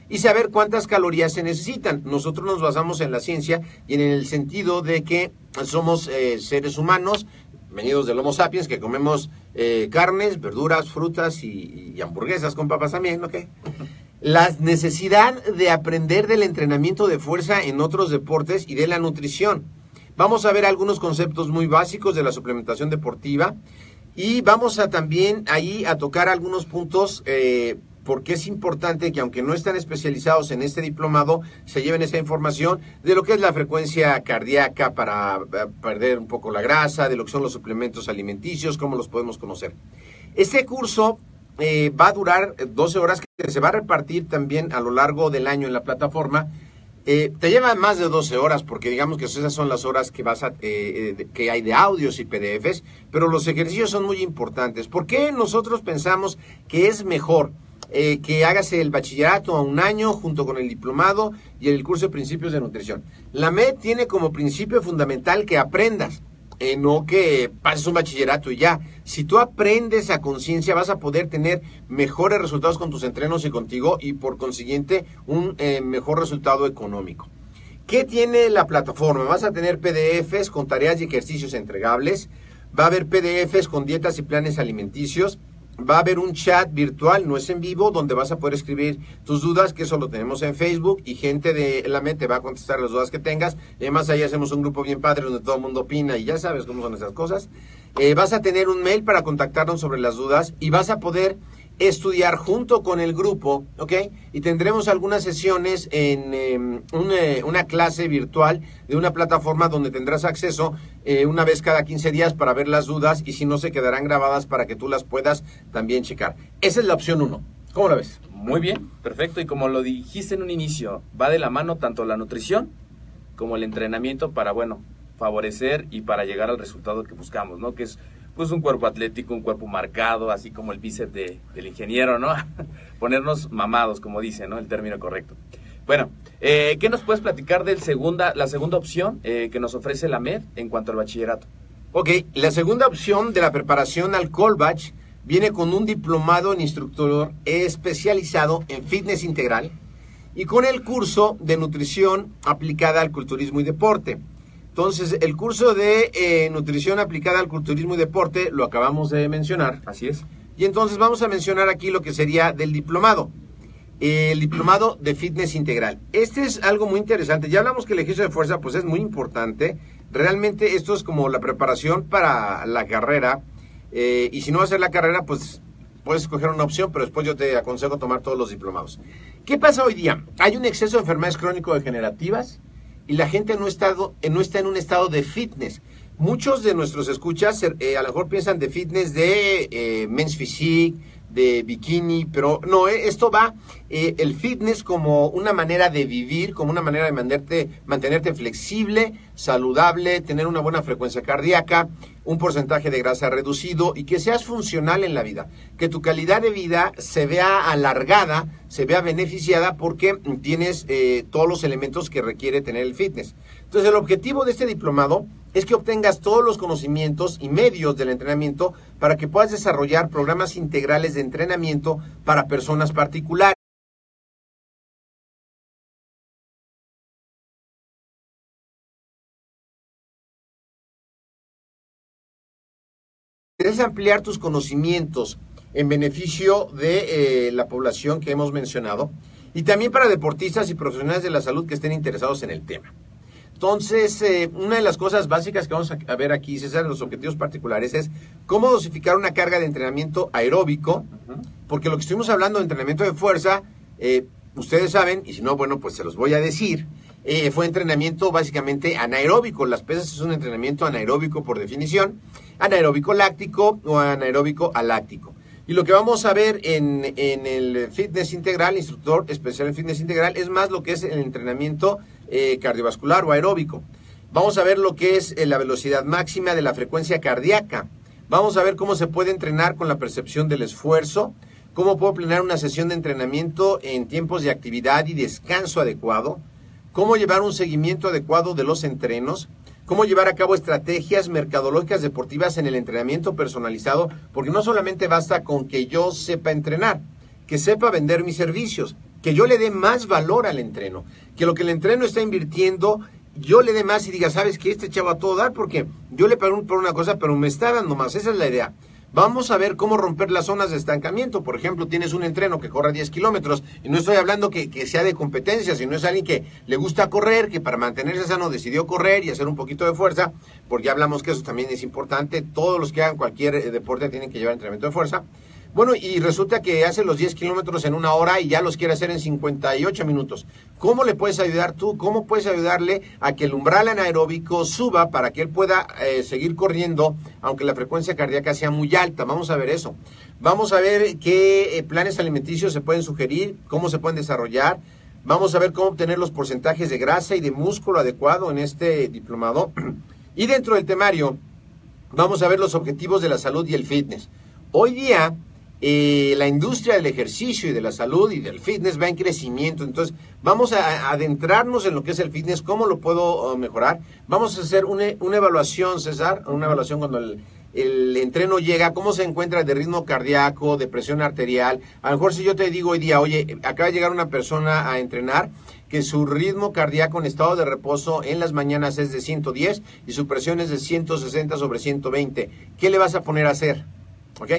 Y saber cuántas calorías se necesitan. Nosotros nos basamos en la ciencia y en el sentido de que somos eh, seres humanos venidos del Homo sapiens, que comemos eh, carnes, verduras, frutas y, hamburguesas con papas también, ¿ok? La necesidad de aprender del entrenamiento de fuerza en otros deportes y de la nutrición. Vamos a ver algunos conceptos muy básicos de la suplementación deportiva y vamos a también ahí a tocar algunos puntos eh, porque es importante que aunque no están especializados en este diplomado, se lleven esa información de lo que es la frecuencia cardíaca para eh, perder un poco la grasa, de lo que son los suplementos alimenticios, cómo los podemos conocer. Este curso eh, va a durar 12 horas que se va a repartir también a lo largo del año en la plataforma eh, te lleva más de 12 horas porque digamos que esas son las horas que vas a, eh, eh que hay de audios y PDFs, pero los ejercicios son muy importantes. ¿Por qué nosotros pensamos que es mejor eh, que hagas el bachillerato a un año junto con el diplomado y el curso de principios de nutrición? La MED tiene como principio fundamental que aprendas. Eh, no que pases un bachillerato y ya. Si tú aprendes a conciencia, vas a poder tener mejores resultados con tus entrenos y contigo y por consiguiente un eh, mejor resultado económico. ¿Qué tiene la plataforma? Vas a tener PDFs con tareas y ejercicios entregables. Va a haber PDFs con dietas y planes alimenticios va a haber un chat virtual, no es en vivo, donde vas a poder escribir tus dudas, que eso lo tenemos en Facebook, y gente de la mente va a contestar las dudas que tengas. Y además ahí hacemos un grupo bien padre donde todo el mundo opina y ya sabes cómo son esas cosas. Eh, vas a tener un mail para contactarnos sobre las dudas y vas a poder estudiar junto con el grupo, ¿ok? Y tendremos algunas sesiones en em, una, clase virtual de una plataforma donde tendrás acceso eh, una vez cada 15 días para ver las dudas y si no se quedarán grabadas para que tú las puedas también checar. Esa es la opción 1. ¿Cómo la ves? Muy bien, perfecto. Y como lo dijiste en un inicio, va de la mano tanto la nutrición como el entrenamiento para, bueno, favorecer y para llegar al resultado que buscamos, ¿no? Que es pues un cuerpo atlético, un cuerpo marcado, así como el bíceps de, del ingeniero, ¿no? Ponernos mamados, como dice, ¿no? El término correcto. Bueno, eh, ¿qué nos puedes platicar de segunda, la segunda opción eh, que nos ofrece la MED en cuanto al bachillerato? Ok, la segunda opción de la preparación al Colbach viene con un diplomado en instructor especializado en fitness integral y con el curso de nutrición aplicada al culturismo y deporte. Entonces, el curso de eh, nutrición aplicada al culturismo y deporte lo acabamos de mencionar. Así es. Y entonces vamos a mencionar aquí lo que sería del diplomado. El diplomado de fitness integral. Este es algo muy interesante. Ya hablamos que el ejercicio de fuerza pues es muy importante. Realmente esto es como la preparación para la carrera. Eh, y si no vas a hacer la carrera, pues puedes escoger una opción, pero después yo te aconsejo tomar todos los diplomados. ¿Qué pasa hoy día? Hay un exceso de enfermedades crónico-degenerativas y la gente no, estado, eh, no está en un estado de fitness. Muchos de nuestros escuchas eh, a lo mejor piensan de fitness de eh, men's physique, de bikini, pero no, esto va el fitness como una manera de vivir, como una manera de mantenerte, mantenerte flexible, saludable, tener una buena frecuencia cardíaca, un porcentaje de grasa reducido y que seas funcional en la vida, que tu calidad de vida se vea alargada, se vea beneficiada porque tienes eh, todos los elementos que requiere tener el fitness. Entonces el objetivo de este diplomado es que obtengas todos los conocimientos y medios del entrenamiento para que puedas desarrollar programas integrales de entrenamiento para personas particulares. Quieres ampliar tus conocimientos en beneficio de eh, la población que hemos mencionado y también para deportistas y profesionales de la salud que estén interesados en el tema. Entonces, eh, una de las cosas básicas que vamos a ver aquí, César, los objetivos particulares, es cómo dosificar una carga de entrenamiento aeróbico, porque lo que estuvimos hablando de entrenamiento de fuerza, eh, ustedes saben, y si no, bueno, pues se los voy a decir, fue entrenamiento básicamente anaeróbico. Las pesas es un entrenamiento anaeróbico por definición anaeróbico láctico o anaeróbico aláctico. Y lo que vamos a ver en, el fitness integral, instructor especial en fitness integral, es más lo que es el entrenamiento eh, cardiovascular o aeróbico. Vamos a ver lo que es eh, la velocidad máxima de la frecuencia cardíaca. Vamos a ver cómo se puede entrenar con la percepción del esfuerzo, cómo puedo planear una sesión de entrenamiento en tiempos de actividad y descanso adecuado, cómo llevar un seguimiento adecuado de los entrenos, cómo llevar a cabo estrategias mercadológicas deportivas en el entrenamiento personalizado, porque no solamente basta con que yo sepa entrenar, que sepa vender mis servicios, que yo le dé más valor al entreno, que lo que el entreno está invirtiendo, yo le dé más y diga, sabes que este chavo a todo dar, porque yo le pago por una cosa, pero me está dando más, esa es la idea. Vamos a ver cómo romper las zonas de estancamiento. Por ejemplo, tienes un entreno que corre 10 kilómetros y no estoy hablando que, que, sea de competencia, sino es alguien que le gusta correr, que para mantenerse sano decidió correr y hacer un poquito de fuerza, porque ya hablamos que eso también es importante. Todos los que hagan cualquier eh, deporte tienen que llevar entrenamiento de fuerza. Bueno, y resulta que hace los 10 kilómetros en una hora y ya los quiere hacer en 58 minutos. ¿Cómo le puedes ayudar tú? ¿Cómo puedes ayudarle a que el umbral anaeróbico suba para que él pueda eh, seguir corriendo, aunque la frecuencia cardíaca sea muy alta? Vamos a ver eso. Vamos a ver qué eh, planes alimenticios se pueden sugerir, cómo se pueden desarrollar. Vamos a ver cómo obtener los porcentajes de grasa y de músculo adecuado en este diplomado. Y dentro del temario, vamos a ver los objetivos de la salud y el fitness. Hoy día eh, la industria del ejercicio y de la salud y del fitness va en crecimiento. Entonces, vamos a, adentrarnos en lo que es el fitness, cómo lo puedo uh, mejorar. Vamos a hacer una, evaluación, César, una evaluación cuando el, el, entreno llega, cómo se encuentra de ritmo cardíaco, de presión arterial. A lo mejor si yo te digo hoy día, oye, acaba de llegar una persona a entrenar que su ritmo cardíaco en estado de reposo en las mañanas es de 110 y su presión es de 160 sobre 120. ¿Qué le vas a poner a hacer? ¿Ok?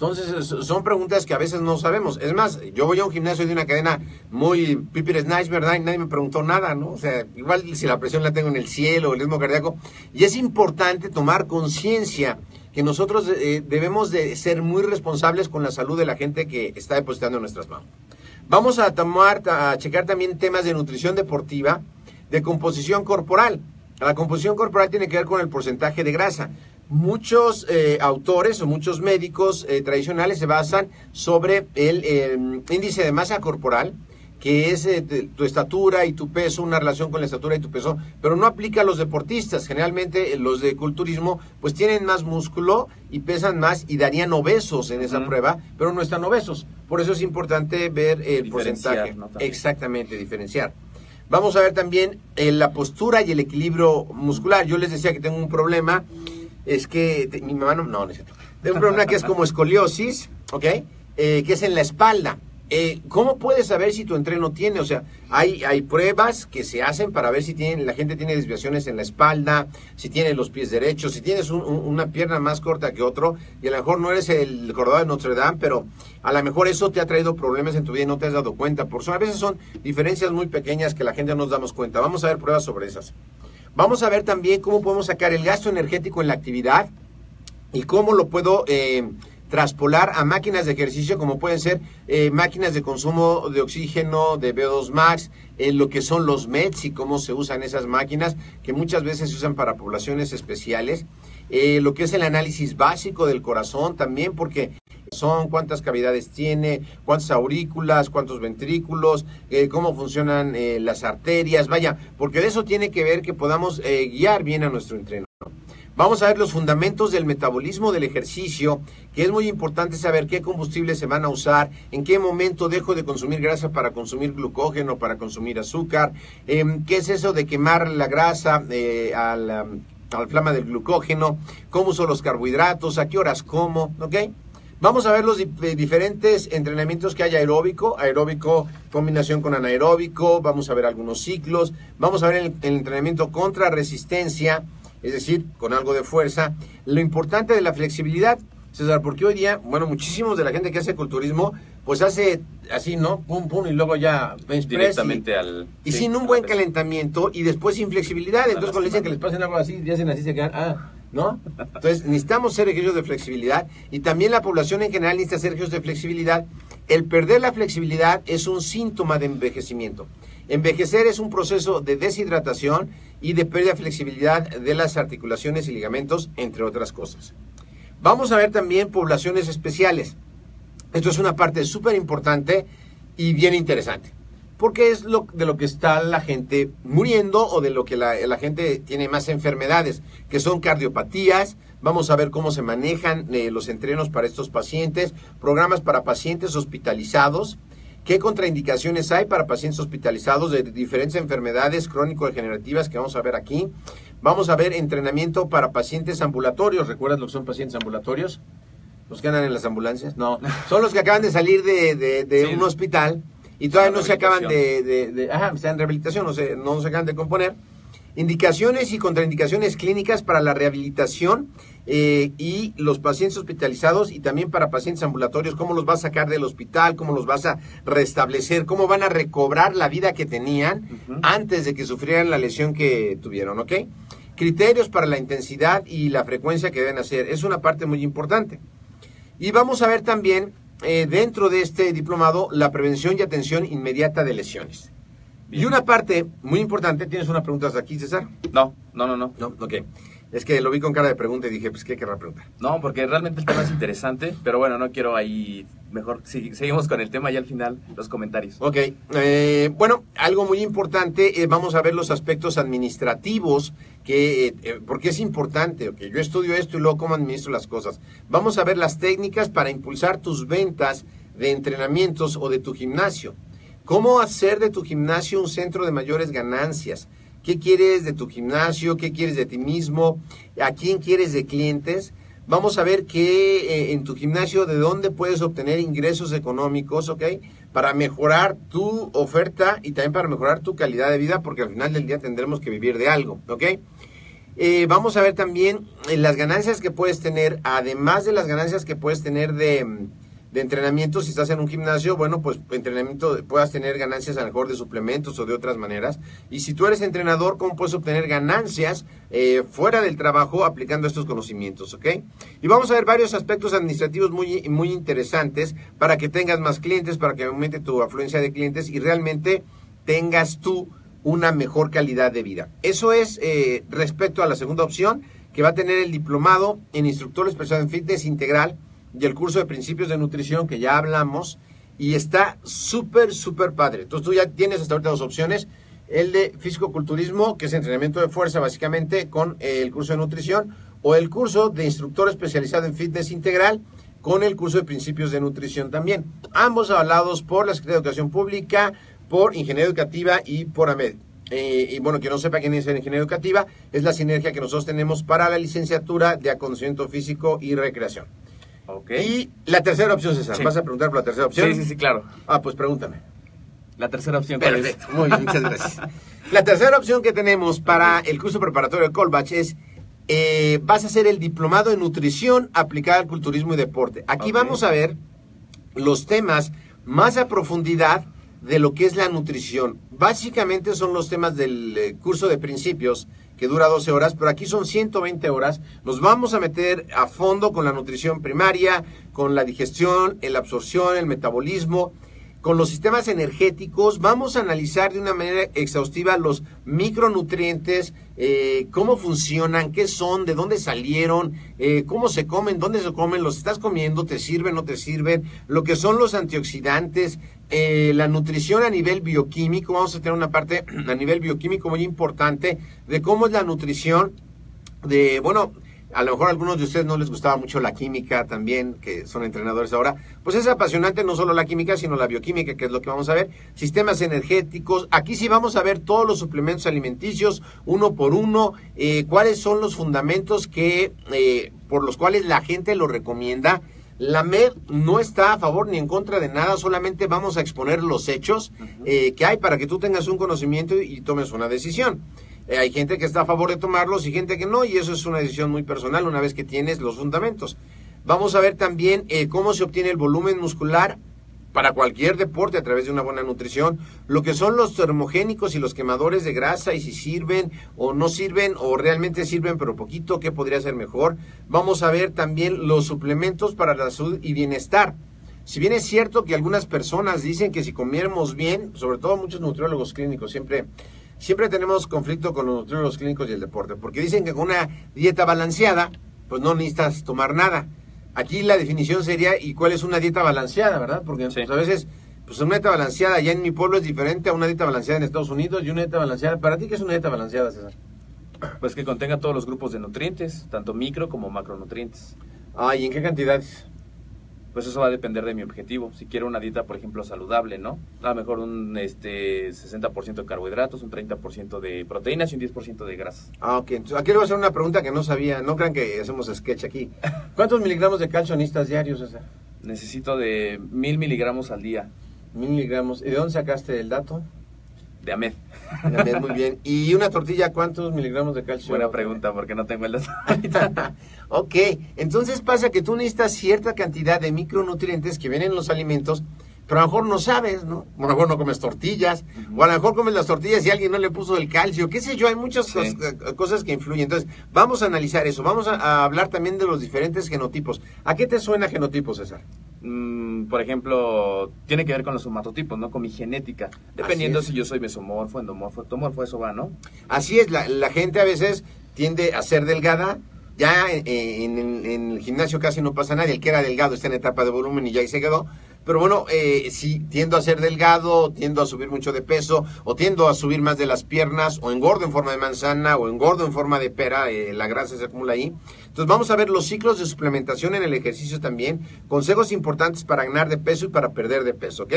Entonces, son preguntas que a veces no sabemos. Es más, yo voy a un gimnasio de una cadena muy Piper Nice, ¿verdad? Y nadie me preguntó nada, ¿no? O sea, igual si la presión la tengo en el cielo, el ritmo cardíaco. Y es importante tomar conciencia que nosotros eh, debemos de ser muy responsables con la salud de la gente que está depositando en nuestras manos. Vamos a tomar, a checar también temas de nutrición deportiva, de composición corporal. La composición corporal tiene que ver con el porcentaje de grasa muchos eh, autores o muchos médicos eh, tradicionales se basan sobre el em, índice de masa corporal, que es eh, tu estatura y tu peso, una relación con la estatura y tu peso, pero no aplica a los deportistas. Generalmente los de culturismo pues tienen más músculo y pesan más y darían obesos en esa prueba, pero no están obesos. Por eso es importante ver el porcentaje. Exactamente, diferenciar. Vamos a ver también la postura y el equilibrio muscular. Yo les decía que tengo un problema es que mi mamá no, no, no es cierto. Tengo un problema que es como escoliosis, ¿ok? Eh, que es en la espalda. Eh, ¿Cómo puedes saber si tu entreno tiene? O sea, hay, hay pruebas que se hacen para ver si tiene, la gente tiene desviaciones en la espalda, si tiene los pies derechos, si tienes una pierna más corta que otro, y a lo mejor no eres el corredor de Notre Dame, pero a lo mejor eso te ha traído problemas en tu vida y no te has dado cuenta. Por eso a veces son diferencias muy pequeñas que la gente no nos damos cuenta. Vamos a ver pruebas sobre esas. Vamos a ver también cómo podemos sacar el gasto energético en la actividad y cómo lo puedo eh, traspolar a máquinas de ejercicio como pueden ser eh, máquinas de consumo de oxígeno, de VO2 max, lo que son los MEDs y cómo se usan esas máquinas que muchas veces se usan para poblaciones especiales. Eh, lo que es el análisis básico del corazón también porque son, cuántas cavidades tiene, cuántas aurículas, cuántos ventrículos, eh, cómo funcionan eh, las arterias, vaya, porque de eso tiene que ver que podamos eh, guiar bien a nuestro entreno. Vamos a ver los fundamentos del metabolismo del ejercicio, que es muy importante saber qué combustibles se van a usar, en qué momento dejo de consumir grasa para consumir glucógeno, para consumir azúcar, em, qué es eso de quemar la grasa al, al flama del glucógeno, cómo uso los carbohidratos, a qué horas como, ¿ok? Vamos a ver los eh, diferentes entrenamientos que hay aeróbico, aeróbico combinación con anaeróbico, vamos a ver algunos ciclos, vamos a ver el, entrenamiento contra resistencia, es decir, con algo de fuerza. Lo importante de la flexibilidad, César, porque hoy día, bueno, muchísimos de la gente que hace culturismo, pues hace así, ¿no? Pum, pum, y luego ya Directamente al... Y sin un buen calentamiento y después sin flexibilidad. Entonces cuando le dicen que les pasen algo así, y hacen así, se quedan, ah ¿no? Entonces, necesitamos ser ejercicios de flexibilidad y también la población en general necesita ser ejercicios de flexibilidad. El perder la flexibilidad es un síntoma de envejecimiento. Envejecer es un proceso de deshidratación y de pérdida de flexibilidad de las articulaciones y ligamentos, entre otras cosas. Vamos a ver también poblaciones especiales. Esto es una parte súper importante y bien interesante porque es lo, de lo que está la gente muriendo o de lo que la, gente tiene más enfermedades, que son cardiopatías, Vamos a ver cómo se manejan eh, los entrenos para estos pacientes, programas para pacientes hospitalizados, qué contraindicaciones hay para pacientes hospitalizados de diferentes enfermedades crónico-degenerativas que vamos a ver aquí. Vamos a ver entrenamiento para pacientes ambulatorios. ¿Recuerdas lo que son pacientes ambulatorios? ¿Los que andan en las ambulancias? No, son los que acaban de salir de, de- de Sí. un hospital y todavía no se acaban de, de, de- ajá, están en rehabilitación, no se, no se acaban de componer. Indicaciones y contraindicaciones clínicas para la rehabilitación eh, y los pacientes hospitalizados y también para pacientes ambulatorios, cómo los vas a sacar del hospital, cómo los vas a restablecer, cómo van a recobrar la vida que tenían antes de que sufrieran la lesión que tuvieron, ¿ok? Criterios para la intensidad y la frecuencia que deben hacer, es una parte muy importante. Y vamos a ver también eh, dentro de este diplomado la prevención y atención inmediata de lesiones. Y una parte muy importante, ¿tienes una pregunta hasta aquí, César? No, no, no, no. No, ok. Es que lo vi con cara de pregunta y dije, pues, ¿qué querrá preguntar? No, porque realmente el tema es interesante, pero bueno, no quiero ahí. Mejor si- seguimos con el tema y al final los comentarios. Ok, eh, bueno, algo muy importante, eh, vamos a ver los aspectos administrativos, que, eh, porque es importante, ok, yo estudio esto y luego cómo administro las cosas. Vamos a ver las técnicas para impulsar tus ventas de entrenamientos o de tu gimnasio. ¿Cómo hacer de tu gimnasio un centro de mayores ganancias? ¿Qué quieres de tu gimnasio? ¿Qué quieres de ti mismo? ¿A quién quieres de clientes? Vamos a ver qué eh, en tu gimnasio, de dónde puedes obtener ingresos económicos, ¿ok? Para mejorar tu oferta y también para mejorar tu calidad de vida, porque al final del día tendremos que vivir de algo, ¿ok? Eh, vamos a ver también eh, las ganancias que puedes tener, además de las ganancias que puedes tener de, mm, de entrenamiento, si estás en un gimnasio, bueno, pues entrenamiento, puedas tener ganancias a lo mejor de suplementos o de otras maneras. Y si tú eres entrenador, ¿cómo puedes obtener ganancias eh, fuera del trabajo aplicando estos conocimientos, ok? Y vamos a ver varios aspectos administrativos muy, muy interesantes para que tengas más clientes, para que aumente tu afluencia de clientes y realmente tengas tú una mejor calidad de vida. Eso es eh, respecto a la segunda opción, que va a tener el diplomado en instructor especial en fitness integral y el curso de principios de nutrición que ya hablamos y está súper, súper padre. Entonces tú ya tienes hasta ahorita dos opciones. El de fisicoculturismo, que es entrenamiento de fuerza básicamente, con eh, el curso de nutrición, o el curso de instructor especializado en fitness integral, con el curso de principios de nutrición también. Ambos avalados por la Secretaría de Educación Pública, por Ingeniería Educativa y por AMED. Eh, y bueno, que no sepa quién es la Ingeniería Educativa, es la sinergia que nosotros tenemos para la licenciatura de acondicionamiento físico y recreación. Ok. Y la tercera opción, César. Sí. ¿Vas a preguntar por la tercera opción? Sí, sí, sí, claro. Ah, pues pregúntame. La tercera opción, muy bien, muchas gracias. La tercera opción que tenemos para el curso preparatorio de Colbach es, eh, vas a hacer el diplomado en nutrición aplicada al culturismo y deporte. Aquí vamos a ver los temas más a profundidad de lo que es la nutrición. Básicamente son los temas del eh, curso de principios que dura 12 horas, pero aquí son 120 horas. Nos vamos a meter a fondo con la nutrición primaria, con la digestión, la absorción, el metabolismo, con los sistemas energéticos. Vamos a analizar de una manera exhaustiva los micronutrientes, eh, cómo funcionan, qué son, de dónde salieron, eh, cómo se comen, dónde se comen, los estás comiendo, te sirven, no te sirven, lo que son los antioxidantes, eh, la nutrición a nivel bioquímico. Vamos a tener una parte a nivel bioquímico muy importante de cómo es la nutrición de, bueno, a lo mejor a algunos de ustedes no les gustaba mucho la química también, que son entrenadores ahora, pues es apasionante no solo la química, sino la bioquímica, que es lo que vamos a ver, sistemas energéticos, aquí sí vamos a ver todos los suplementos alimenticios, uno por uno, eh, cuáles son los fundamentos que, eh, por los cuales la gente lo recomienda. La MED no está a favor ni en contra de nada, solamente vamos a exponer los hechos eh, que hay para que tú tengas un conocimiento y tomes una decisión. Eh, hay gente que está a favor de tomarlos y gente que no, y eso es una decisión muy personal una vez que tienes los fundamentos. Vamos a ver también eh, cómo se obtiene el volumen muscular para cualquier deporte a través de una buena nutrición, lo que son los termogénicos y los quemadores de grasa y si sirven o no sirven o realmente sirven pero poquito, qué podría ser mejor. Vamos a ver también los suplementos para la salud y bienestar. Si bien es cierto que algunas personas dicen que si comiéramos bien, sobre todo muchos nutriólogos clínicos, siempre, siempre tenemos conflicto con los nutriólogos clínicos y el deporte, porque dicen que con una dieta balanceada, pues no necesitas tomar nada. Aquí la definición sería, ¿y cuál es una dieta balanceada, verdad? Porque Sí. pues, a veces, pues una dieta balanceada allá en mi pueblo es diferente a una dieta balanceada en Estados Unidos y una dieta balanceada. ¿Para ti qué es una dieta balanceada, César? Pues que contenga todos los grupos de nutrientes, tanto micro como macronutrientes. Ah, ¿y en qué cantidades? Pues eso va a depender de mi objetivo. Si quiero una dieta, por ejemplo, saludable, ¿no? A lo mejor un este, 60% de carbohidratos, un 30% de proteínas y un 10% de grasas. Ah, ok. Entonces, aquí le voy a hacer una pregunta que no sabía. No crean que hacemos sketch aquí. ¿Cuántos miligramos de calcio necesitas diarios, César? Necesito de mil miligramos al día Mil miligramos. ¿Y de dónde sacaste el dato? De AMED. También, Muy bien. ¿Y una tortilla cuántos miligramos de calcio? Buena pregunta, porque no tengo el dato. ok, entonces pasa que tú necesitas cierta cantidad de micronutrientes que vienen en los alimentos, pero a lo mejor no sabes, ¿no? A lo mejor no comes tortillas, o a lo mejor comes las tortillas y alguien no le puso el calcio, qué sé yo, hay muchas Sí. eh, cosas que influyen. Entonces, vamos a analizar eso, vamos a, a hablar también de los diferentes genotipos. ¿A qué te suena genotipo, César? Mm, por ejemplo, tiene que ver con los somatotipos, ¿no? Con mi genética. Dependiendo si yo soy mesomorfo, endomorfo, ectomorfo, eso va, ¿no? Así es, la, la gente a veces tiende a ser delgada. Ya en, en- en el gimnasio casi no pasa nadie. El que era delgado está en etapa de volumen y ya ahí se quedó. Pero bueno, eh, si tiendo a ser delgado, tiendo a subir mucho de peso, o tiendo a subir más de las piernas, o engordo en forma de manzana, o engordo en forma de pera, eh, la grasa se acumula ahí. Entonces vamos a ver los ciclos de suplementación en el ejercicio también, consejos importantes para ganar de peso y para perder de peso, ¿ok?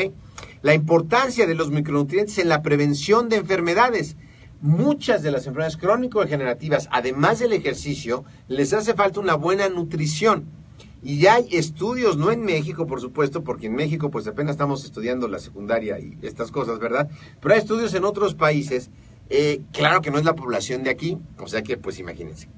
La importancia de los micronutrientes en la prevención de enfermedades muchas de las enfermedades crónico-degenerativas, además del ejercicio, les hace falta una buena nutrición. Y ya hay estudios, no en México, por supuesto, porque en México pues apenas estamos estudiando la secundaria y estas cosas, ¿verdad? Pero hay estudios en otros países, eh, claro que no es la población de aquí, o sea que pues imagínense.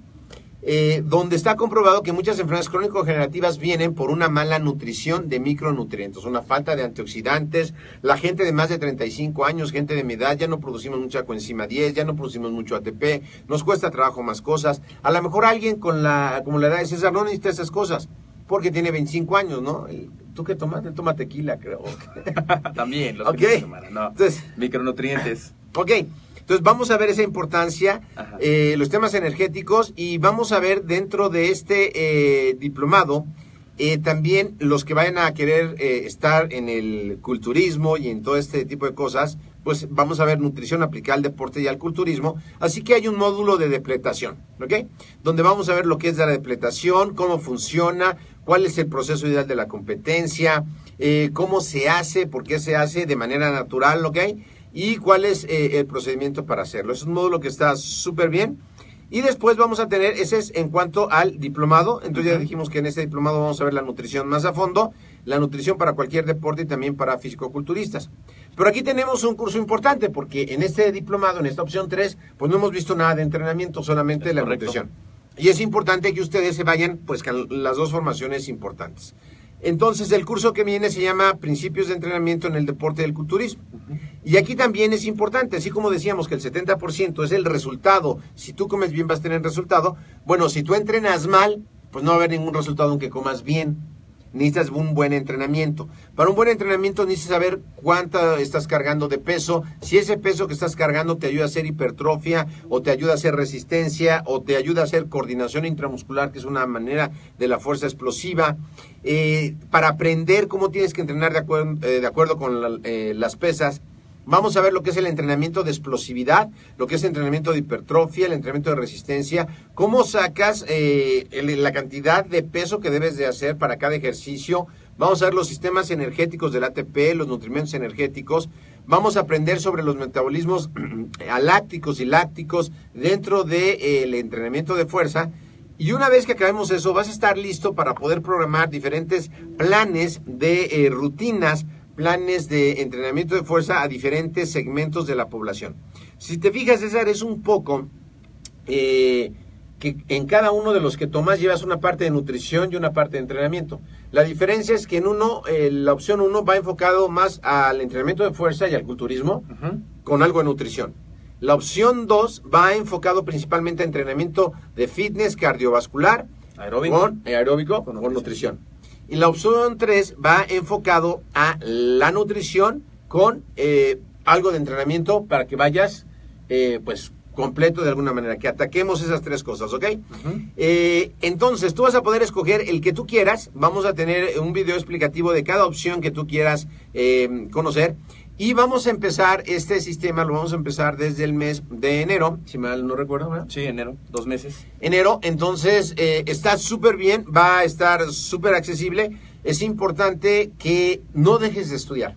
Eh, donde está comprobado que muchas enfermedades crónico-degenerativas vienen por una mala nutrición de micronutrientes, una falta de antioxidantes. La gente de más de 35 años, gente de mi edad, ya no producimos mucha coenzima 10, ya no producimos mucho ATP, nos cuesta trabajo más cosas. A lo mejor alguien con la, como la edad de César no necesita esas cosas, porque tiene 25 años, ¿no? ¿Tú qué tomas? Él toma tequila, creo. También, los Ok. fines de semana, no. Entonces- Micronutrientes. Ok, entonces vamos a ver esa importancia, eh, los temas energéticos y vamos a ver dentro de este eh, diplomado eh, también los que vayan a querer eh, estar en el culturismo y en todo este tipo de cosas, pues vamos a ver nutrición aplicada al deporte y al culturismo. Así que hay un módulo de depletación, ¿ok? Donde vamos a ver lo que es la depletación, cómo funciona, cuál es el proceso ideal de la competencia, eh, cómo se hace, por qué se hace de manera natural, ¿ok? y cuál es eh, el procedimiento para hacerlo. Es un módulo que está súper bien. Y después vamos a tener, ese es en cuanto al diplomado. Entonces ya dijimos que en este diplomado vamos a ver la nutrición más a fondo, la nutrición para cualquier deporte y también para fisicoculturistas. Pero aquí tenemos un curso importante porque en este diplomado, en esta opción 3, pues no hemos visto nada de entrenamiento, solamente Es la correcto. nutrición. Y es importante que ustedes se vayan pues con las dos formaciones importantes. Entonces el curso que viene se llama Principios de Entrenamiento en el Deporte del Culturismo. Y aquí también es importante, así como decíamos que el 70% es el resultado, si tú comes bien vas a tener resultado, bueno, si tú entrenas mal, pues no va a haber ningún resultado aunque comas bien. Necesitas un buen entrenamiento. Para un buen entrenamiento necesitas saber cuánto estás cargando de peso, si ese peso que estás cargando te ayuda a hacer hipertrofia o te ayuda a hacer resistencia o te ayuda a hacer coordinación intramuscular, que es una manera de la fuerza explosiva. Eh, para aprender cómo tienes que entrenar de acuerdo, eh, de acuerdo con eh, las pesas, Vamos a ver lo que es el entrenamiento de explosividad, lo que es el entrenamiento de hipertrofia, el entrenamiento de resistencia, cómo sacas eh, la cantidad de peso que debes de hacer para cada ejercicio. Vamos a ver los sistemas energéticos del ATP, los nutrimentos energéticos. Vamos a aprender sobre los metabolismos alácticos y lácticos dentro del entrenamiento de fuerza. Y una vez que acabemos eso, vas a estar listo para poder programar diferentes planes de eh, rutinas, planes de entrenamiento de fuerza a diferentes segmentos de la población. Si te fijas, César, es un poco eh, que en cada uno de los que tomas llevas una parte de nutrición y una parte de entrenamiento. La diferencia es que en uno, eh, la opción uno va enfocado más al entrenamiento de fuerza y al culturismo con algo de nutrición. La opción 2 va enfocado principalmente a entrenamiento de fitness cardiovascular Aeróbico. con aeróbico Con con nutrición. Y la opción 3 va enfocado a la nutrición con eh, algo de entrenamiento para que vayas eh, pues completo de alguna manera, que ataquemos esas tres cosas, ¿ok? Eh, entonces, tú vas a poder escoger el que tú quieras. Vamos a tener un video explicativo de cada opción que tú quieras eh, conocer. Y vamos a empezar este sistema, lo vamos a empezar desde el mes de enero, si mal no recuerdo, ¿verdad? Sí, enero, dos meses. Enero, entonces eh, está súper bien, va a estar súper accesible. Es importante que no dejes de estudiar.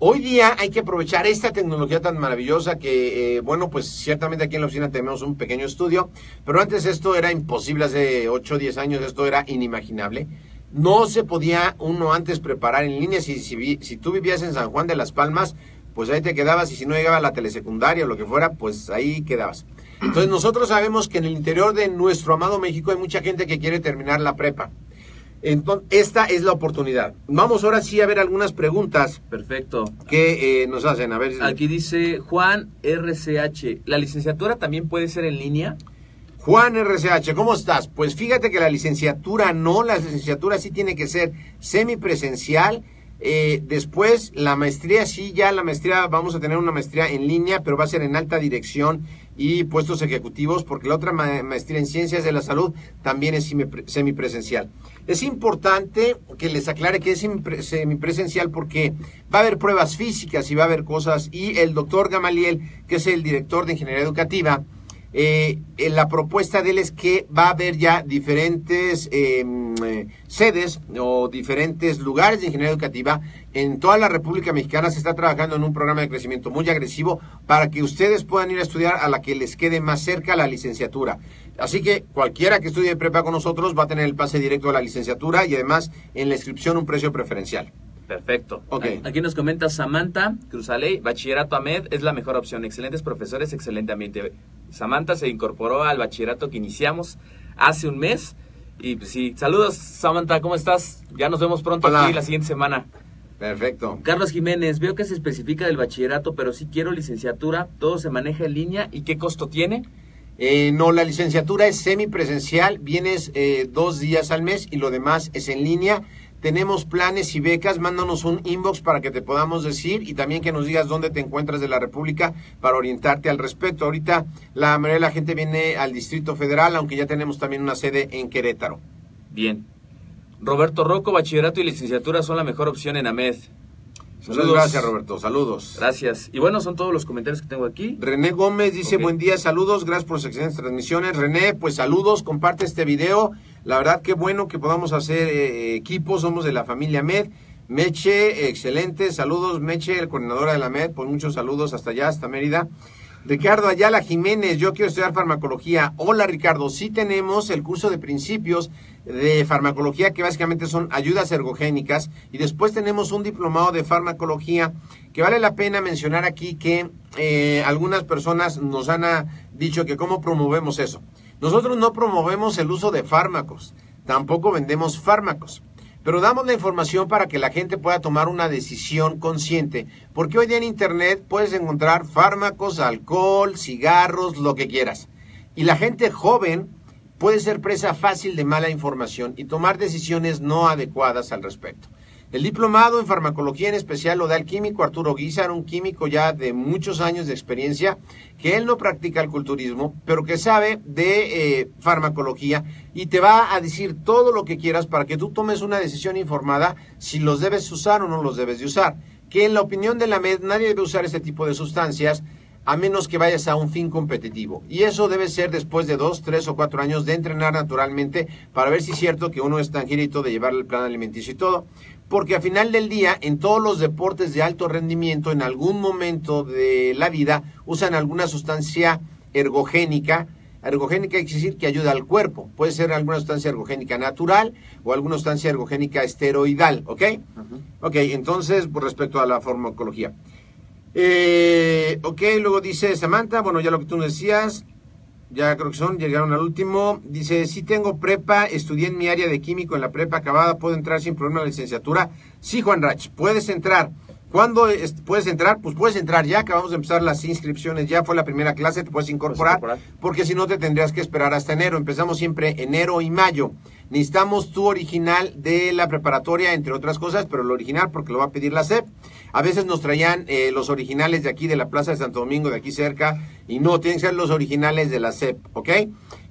Hoy día hay que aprovechar esta tecnología tan maravillosa que, eh, bueno, pues ciertamente aquí en la oficina tenemos un pequeño estudio, pero antes esto era imposible, hace 8 o 10 años esto era inimaginable. No se podía uno antes preparar en línea. Si, si, si tú vivías en San Juan de las Palmas, pues ahí te quedabas y si no llegaba a la telesecundaria o lo que fuera, pues ahí quedabas. Entonces nosotros sabemos que en el interior de nuestro amado México hay mucha gente que quiere terminar la prepa. Entonces, esta es la oportunidad. Vamos ahora sí a ver algunas preguntas Perfecto. que eh, nos hacen. A ver, Aquí dice Juan RCH. ¿La licenciatura también puede ser en línea? Juan RCH, ¿cómo estás? Pues fíjate que la licenciatura no, la licenciatura sí tiene que ser semipresencial. Eh, después, la maestría sí, ya la maestría, vamos a tener una maestría en línea, pero va a ser en alta dirección y puestos ejecutivos, porque la otra ma- maestría en ciencias de la salud también es semipre- semipresencial. Es importante que les aclare que es semipre- semipresencial porque va a haber pruebas físicas y va a haber cosas, y el doctor Gamaliel, que es el director de ingeniería educativa, eh, eh, la propuesta de él es que va a haber ya diferentes eh, sedes o diferentes lugares de ingeniería educativa. En toda la República Mexicana se está trabajando en un programa de crecimiento muy agresivo para que ustedes puedan ir a estudiar a la que les quede más cerca la licenciatura. Así que cualquiera que estudie prepa con nosotros va a tener el pase directo a la licenciatura y además en la inscripción un precio preferencial. Perfecto. Ok. Aquí nos comenta Samantha Cruzaley, Bachillerato AMED es la mejor opción. Excelentes profesores, excelente ambiente. Samantha se incorporó al bachillerato que iniciamos hace un mes. Y pues sí, saludos Samantha, ¿cómo estás? Ya nos vemos pronto Hola. aquí la siguiente semana. Perfecto. Carlos Jiménez, veo que se especifica del bachillerato, pero sí quiero licenciatura, todo se maneja en línea. ¿Y qué costo tiene? Eh, no, la licenciatura es semipresencial, vienes eh, dos días al mes y lo demás es en línea. Tenemos planes y becas, mándanos un inbox para que te podamos decir y también que nos digas dónde te encuentras de la República para orientarte al respecto. Ahorita la mayoría de la gente viene al Distrito Federal, aunque ya tenemos también una sede en Querétaro. Bien. Roberto Rocco, bachillerato y licenciatura son la mejor opción en AMED. Muchas gracias, Roberto. Saludos. Gracias. Y bueno, son todos los comentarios que tengo aquí. René Gómez dice buen día, saludos, gracias por sus excelentes transmisiones. René, pues saludos, comparte este video. La verdad que bueno que podamos hacer eh, equipo, somos de la familia MED. Meche, excelente, saludos Meche, el coordinadora de la MED, pues muchos saludos hasta allá, hasta Mérida. Ricardo Ayala Jiménez, yo quiero estudiar farmacología. Hola Ricardo, sí tenemos el curso de principios de farmacología que básicamente son ayudas ergogénicas y después tenemos un diplomado de farmacología que vale la pena mencionar aquí que eh, algunas personas nos han ah, dicho que cómo promovemos eso. Nosotros no promovemos el uso de fármacos, tampoco vendemos fármacos. Pero damos la información para que la gente pueda tomar una decisión consciente, porque hoy día en Internet puedes encontrar fármacos, alcohol, cigarros, lo que quieras. Y la gente joven puede ser presa fácil de mala información y tomar decisiones no adecuadas al respecto. El diplomado en farmacología en especial lo da el químico Arturo Guizar, un químico ya de muchos años de experiencia, que él no practica el culturismo, pero que sabe de eh, farmacología y te va a decir todo lo que quieras para que tú tomes una decisión informada si los debes usar o no los debes de usar. Que en la opinión de la MED nadie debe usar ese tipo de sustancias a menos que vayas a un fin competitivo. Y eso debe ser después de dos, tres o cuatro años de entrenar naturalmente para ver si es cierto que uno es tan girito de llevar el plan alimenticio y todo. Porque al final del día, en todos los deportes de alto rendimiento, en algún momento de la vida, usan alguna sustancia ergogénica. Ergogénica quiere decir que ayuda al cuerpo. Puede ser alguna sustancia ergogénica natural o alguna sustancia ergogénica esteroidal, ¿ok? Ok, entonces, por respecto a la farmacología. Eh, ok, luego dice Samantha, bueno, ya lo que tú decías, ya creo que son, llegaron al último. Dice, sí tengo prepa, estudié en mi área de químico en la prepa acabada, ¿puedo entrar sin problema a la licenciatura? Sí, Juan Rach, puedes entrar. ¿Cuándo es- puedes entrar? Pues puedes entrar ya, acabamos de empezar las inscripciones, ya fue la primera clase, te puedes incorporar, incorporar. porque si no te tendrías que esperar hasta enero. Empezamos siempre enero y mayo. Necesitamos tu original de la preparatoria, entre otras cosas, pero el original porque lo va a pedir la SEP. A veces nos traían eh, los originales de aquí de la Plaza de Santo Domingo, de aquí cerca, y no, tienen que ser los originales de la SEP, ¿ok?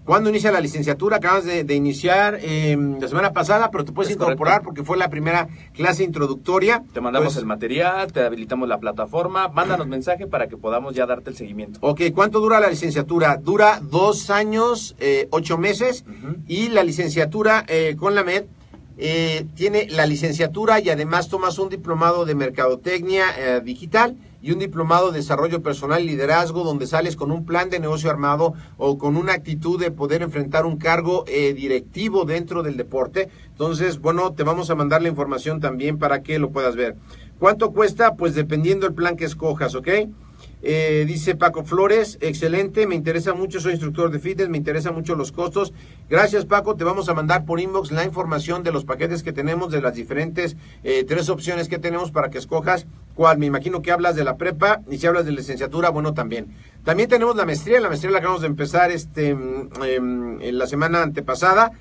¿Cuándo inicia la licenciatura? Acabas de, de iniciar eh, la semana pasada, pero te puedes Es incorporar correcto. porque fue la primera clase introductoria. Te mandamos Pues, el material, te habilitamos la plataforma, mándanos mensaje para que podamos ya darte el seguimiento. Ok, ¿cuánto dura la licenciatura? Dura dos años, eh, ocho meses, y la licenciatura eh, con la MED eh, tiene la licenciatura y además tomas un diplomado de mercadotecnia eh, digital y un diplomado de desarrollo personal y liderazgo donde sales con un plan de negocio armado o con una actitud de poder enfrentar un cargo eh, directivo dentro del deporte. Entonces, bueno, te vamos a mandar la información también para que lo puedas ver. ¿Cuánto cuesta? Pues dependiendo del plan que escojas, ¿ok? Eh, dice Paco Flores, excelente, me interesa mucho, soy instructor de fitness, me interesan mucho los costos. Gracias Paco, te vamos a mandar por inbox la información de los paquetes que tenemos, de las diferentes eh, tres opciones que tenemos para que escojas cuál. Me imagino que hablas de la prepa y si hablas de licenciatura, bueno, también. También tenemos la maestría, la maestría la acabamos de empezar este, mm, em, en la semana antepasada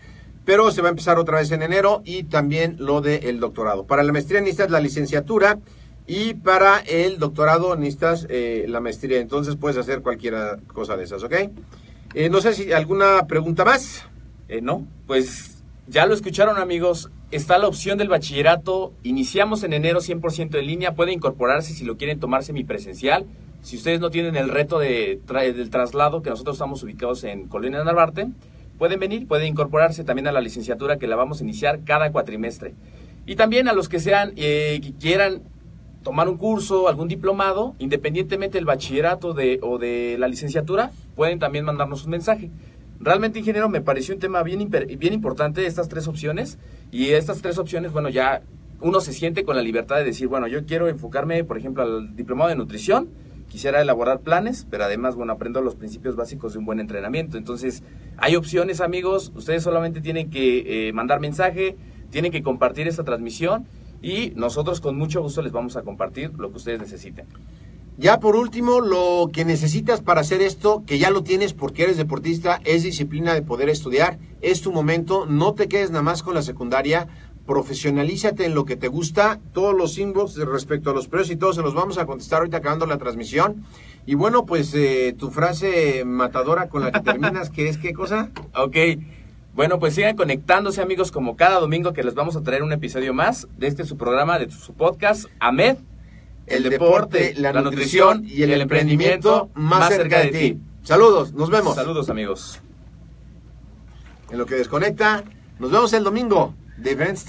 pero se va a empezar otra vez en enero y también lo del doctorado. Para la maestría necesitas la licenciatura y para el doctorado necesitas eh, la maestría. Entonces puedes hacer cualquier cosa de esas, ¿ok? Eh, no sé si alguna pregunta más. Eh, no, pues ya lo escucharon amigos, está la opción del bachillerato, iniciamos en enero 100% en línea, puede incorporarse si lo quieren tomar semipresencial, si ustedes no tienen el reto de del traslado, que nosotros estamos ubicados en Colonia Narvarte, pueden venir, pueden incorporarse también a la licenciatura que la vamos a iniciar cada cuatrimestre. Y también a los que sean, eh, que quieran tomar un curso, algún diplomado, independientemente del bachillerato de, o de la licenciatura, pueden también mandarnos un mensaje. Realmente, ingeniero, me pareció un tema bien, bien importante estas tres opciones. Y estas tres opciones, bueno, ya uno se siente con la libertad de decir, bueno, yo quiero enfocarme, por ejemplo, al diplomado de nutrición, quisiera elaborar planes, pero además, bueno, aprendo los principios básicos de un buen entrenamiento. Entonces, hay opciones, amigos, ustedes solamente tienen que eh, mandar mensaje, tienen que compartir esta transmisión y nosotros con mucho gusto les vamos a compartir lo que ustedes necesiten. Ya por último, lo que necesitas para hacer esto, que ya lo tienes porque eres deportista, es disciplina de poder estudiar. Es tu momento, no te quedes nada más con la secundaria, profesionalízate en lo que te gusta. Todos los inbox respecto a los precios y todo se los vamos a contestar ahorita acabando la transmisión. Y bueno, pues eh, tu frase matadora con la que terminas, que es qué cosa? Ok, bueno, pues sigan conectándose amigos como cada domingo que les vamos a traer un episodio más de este su programa, de su podcast, AMED, El, deporte, la, nutrición y el, emprendimiento más cerca de ti. Saludos, nos vemos. Saludos amigos. En lo que desconecta, nos vemos el domingo. Diferentes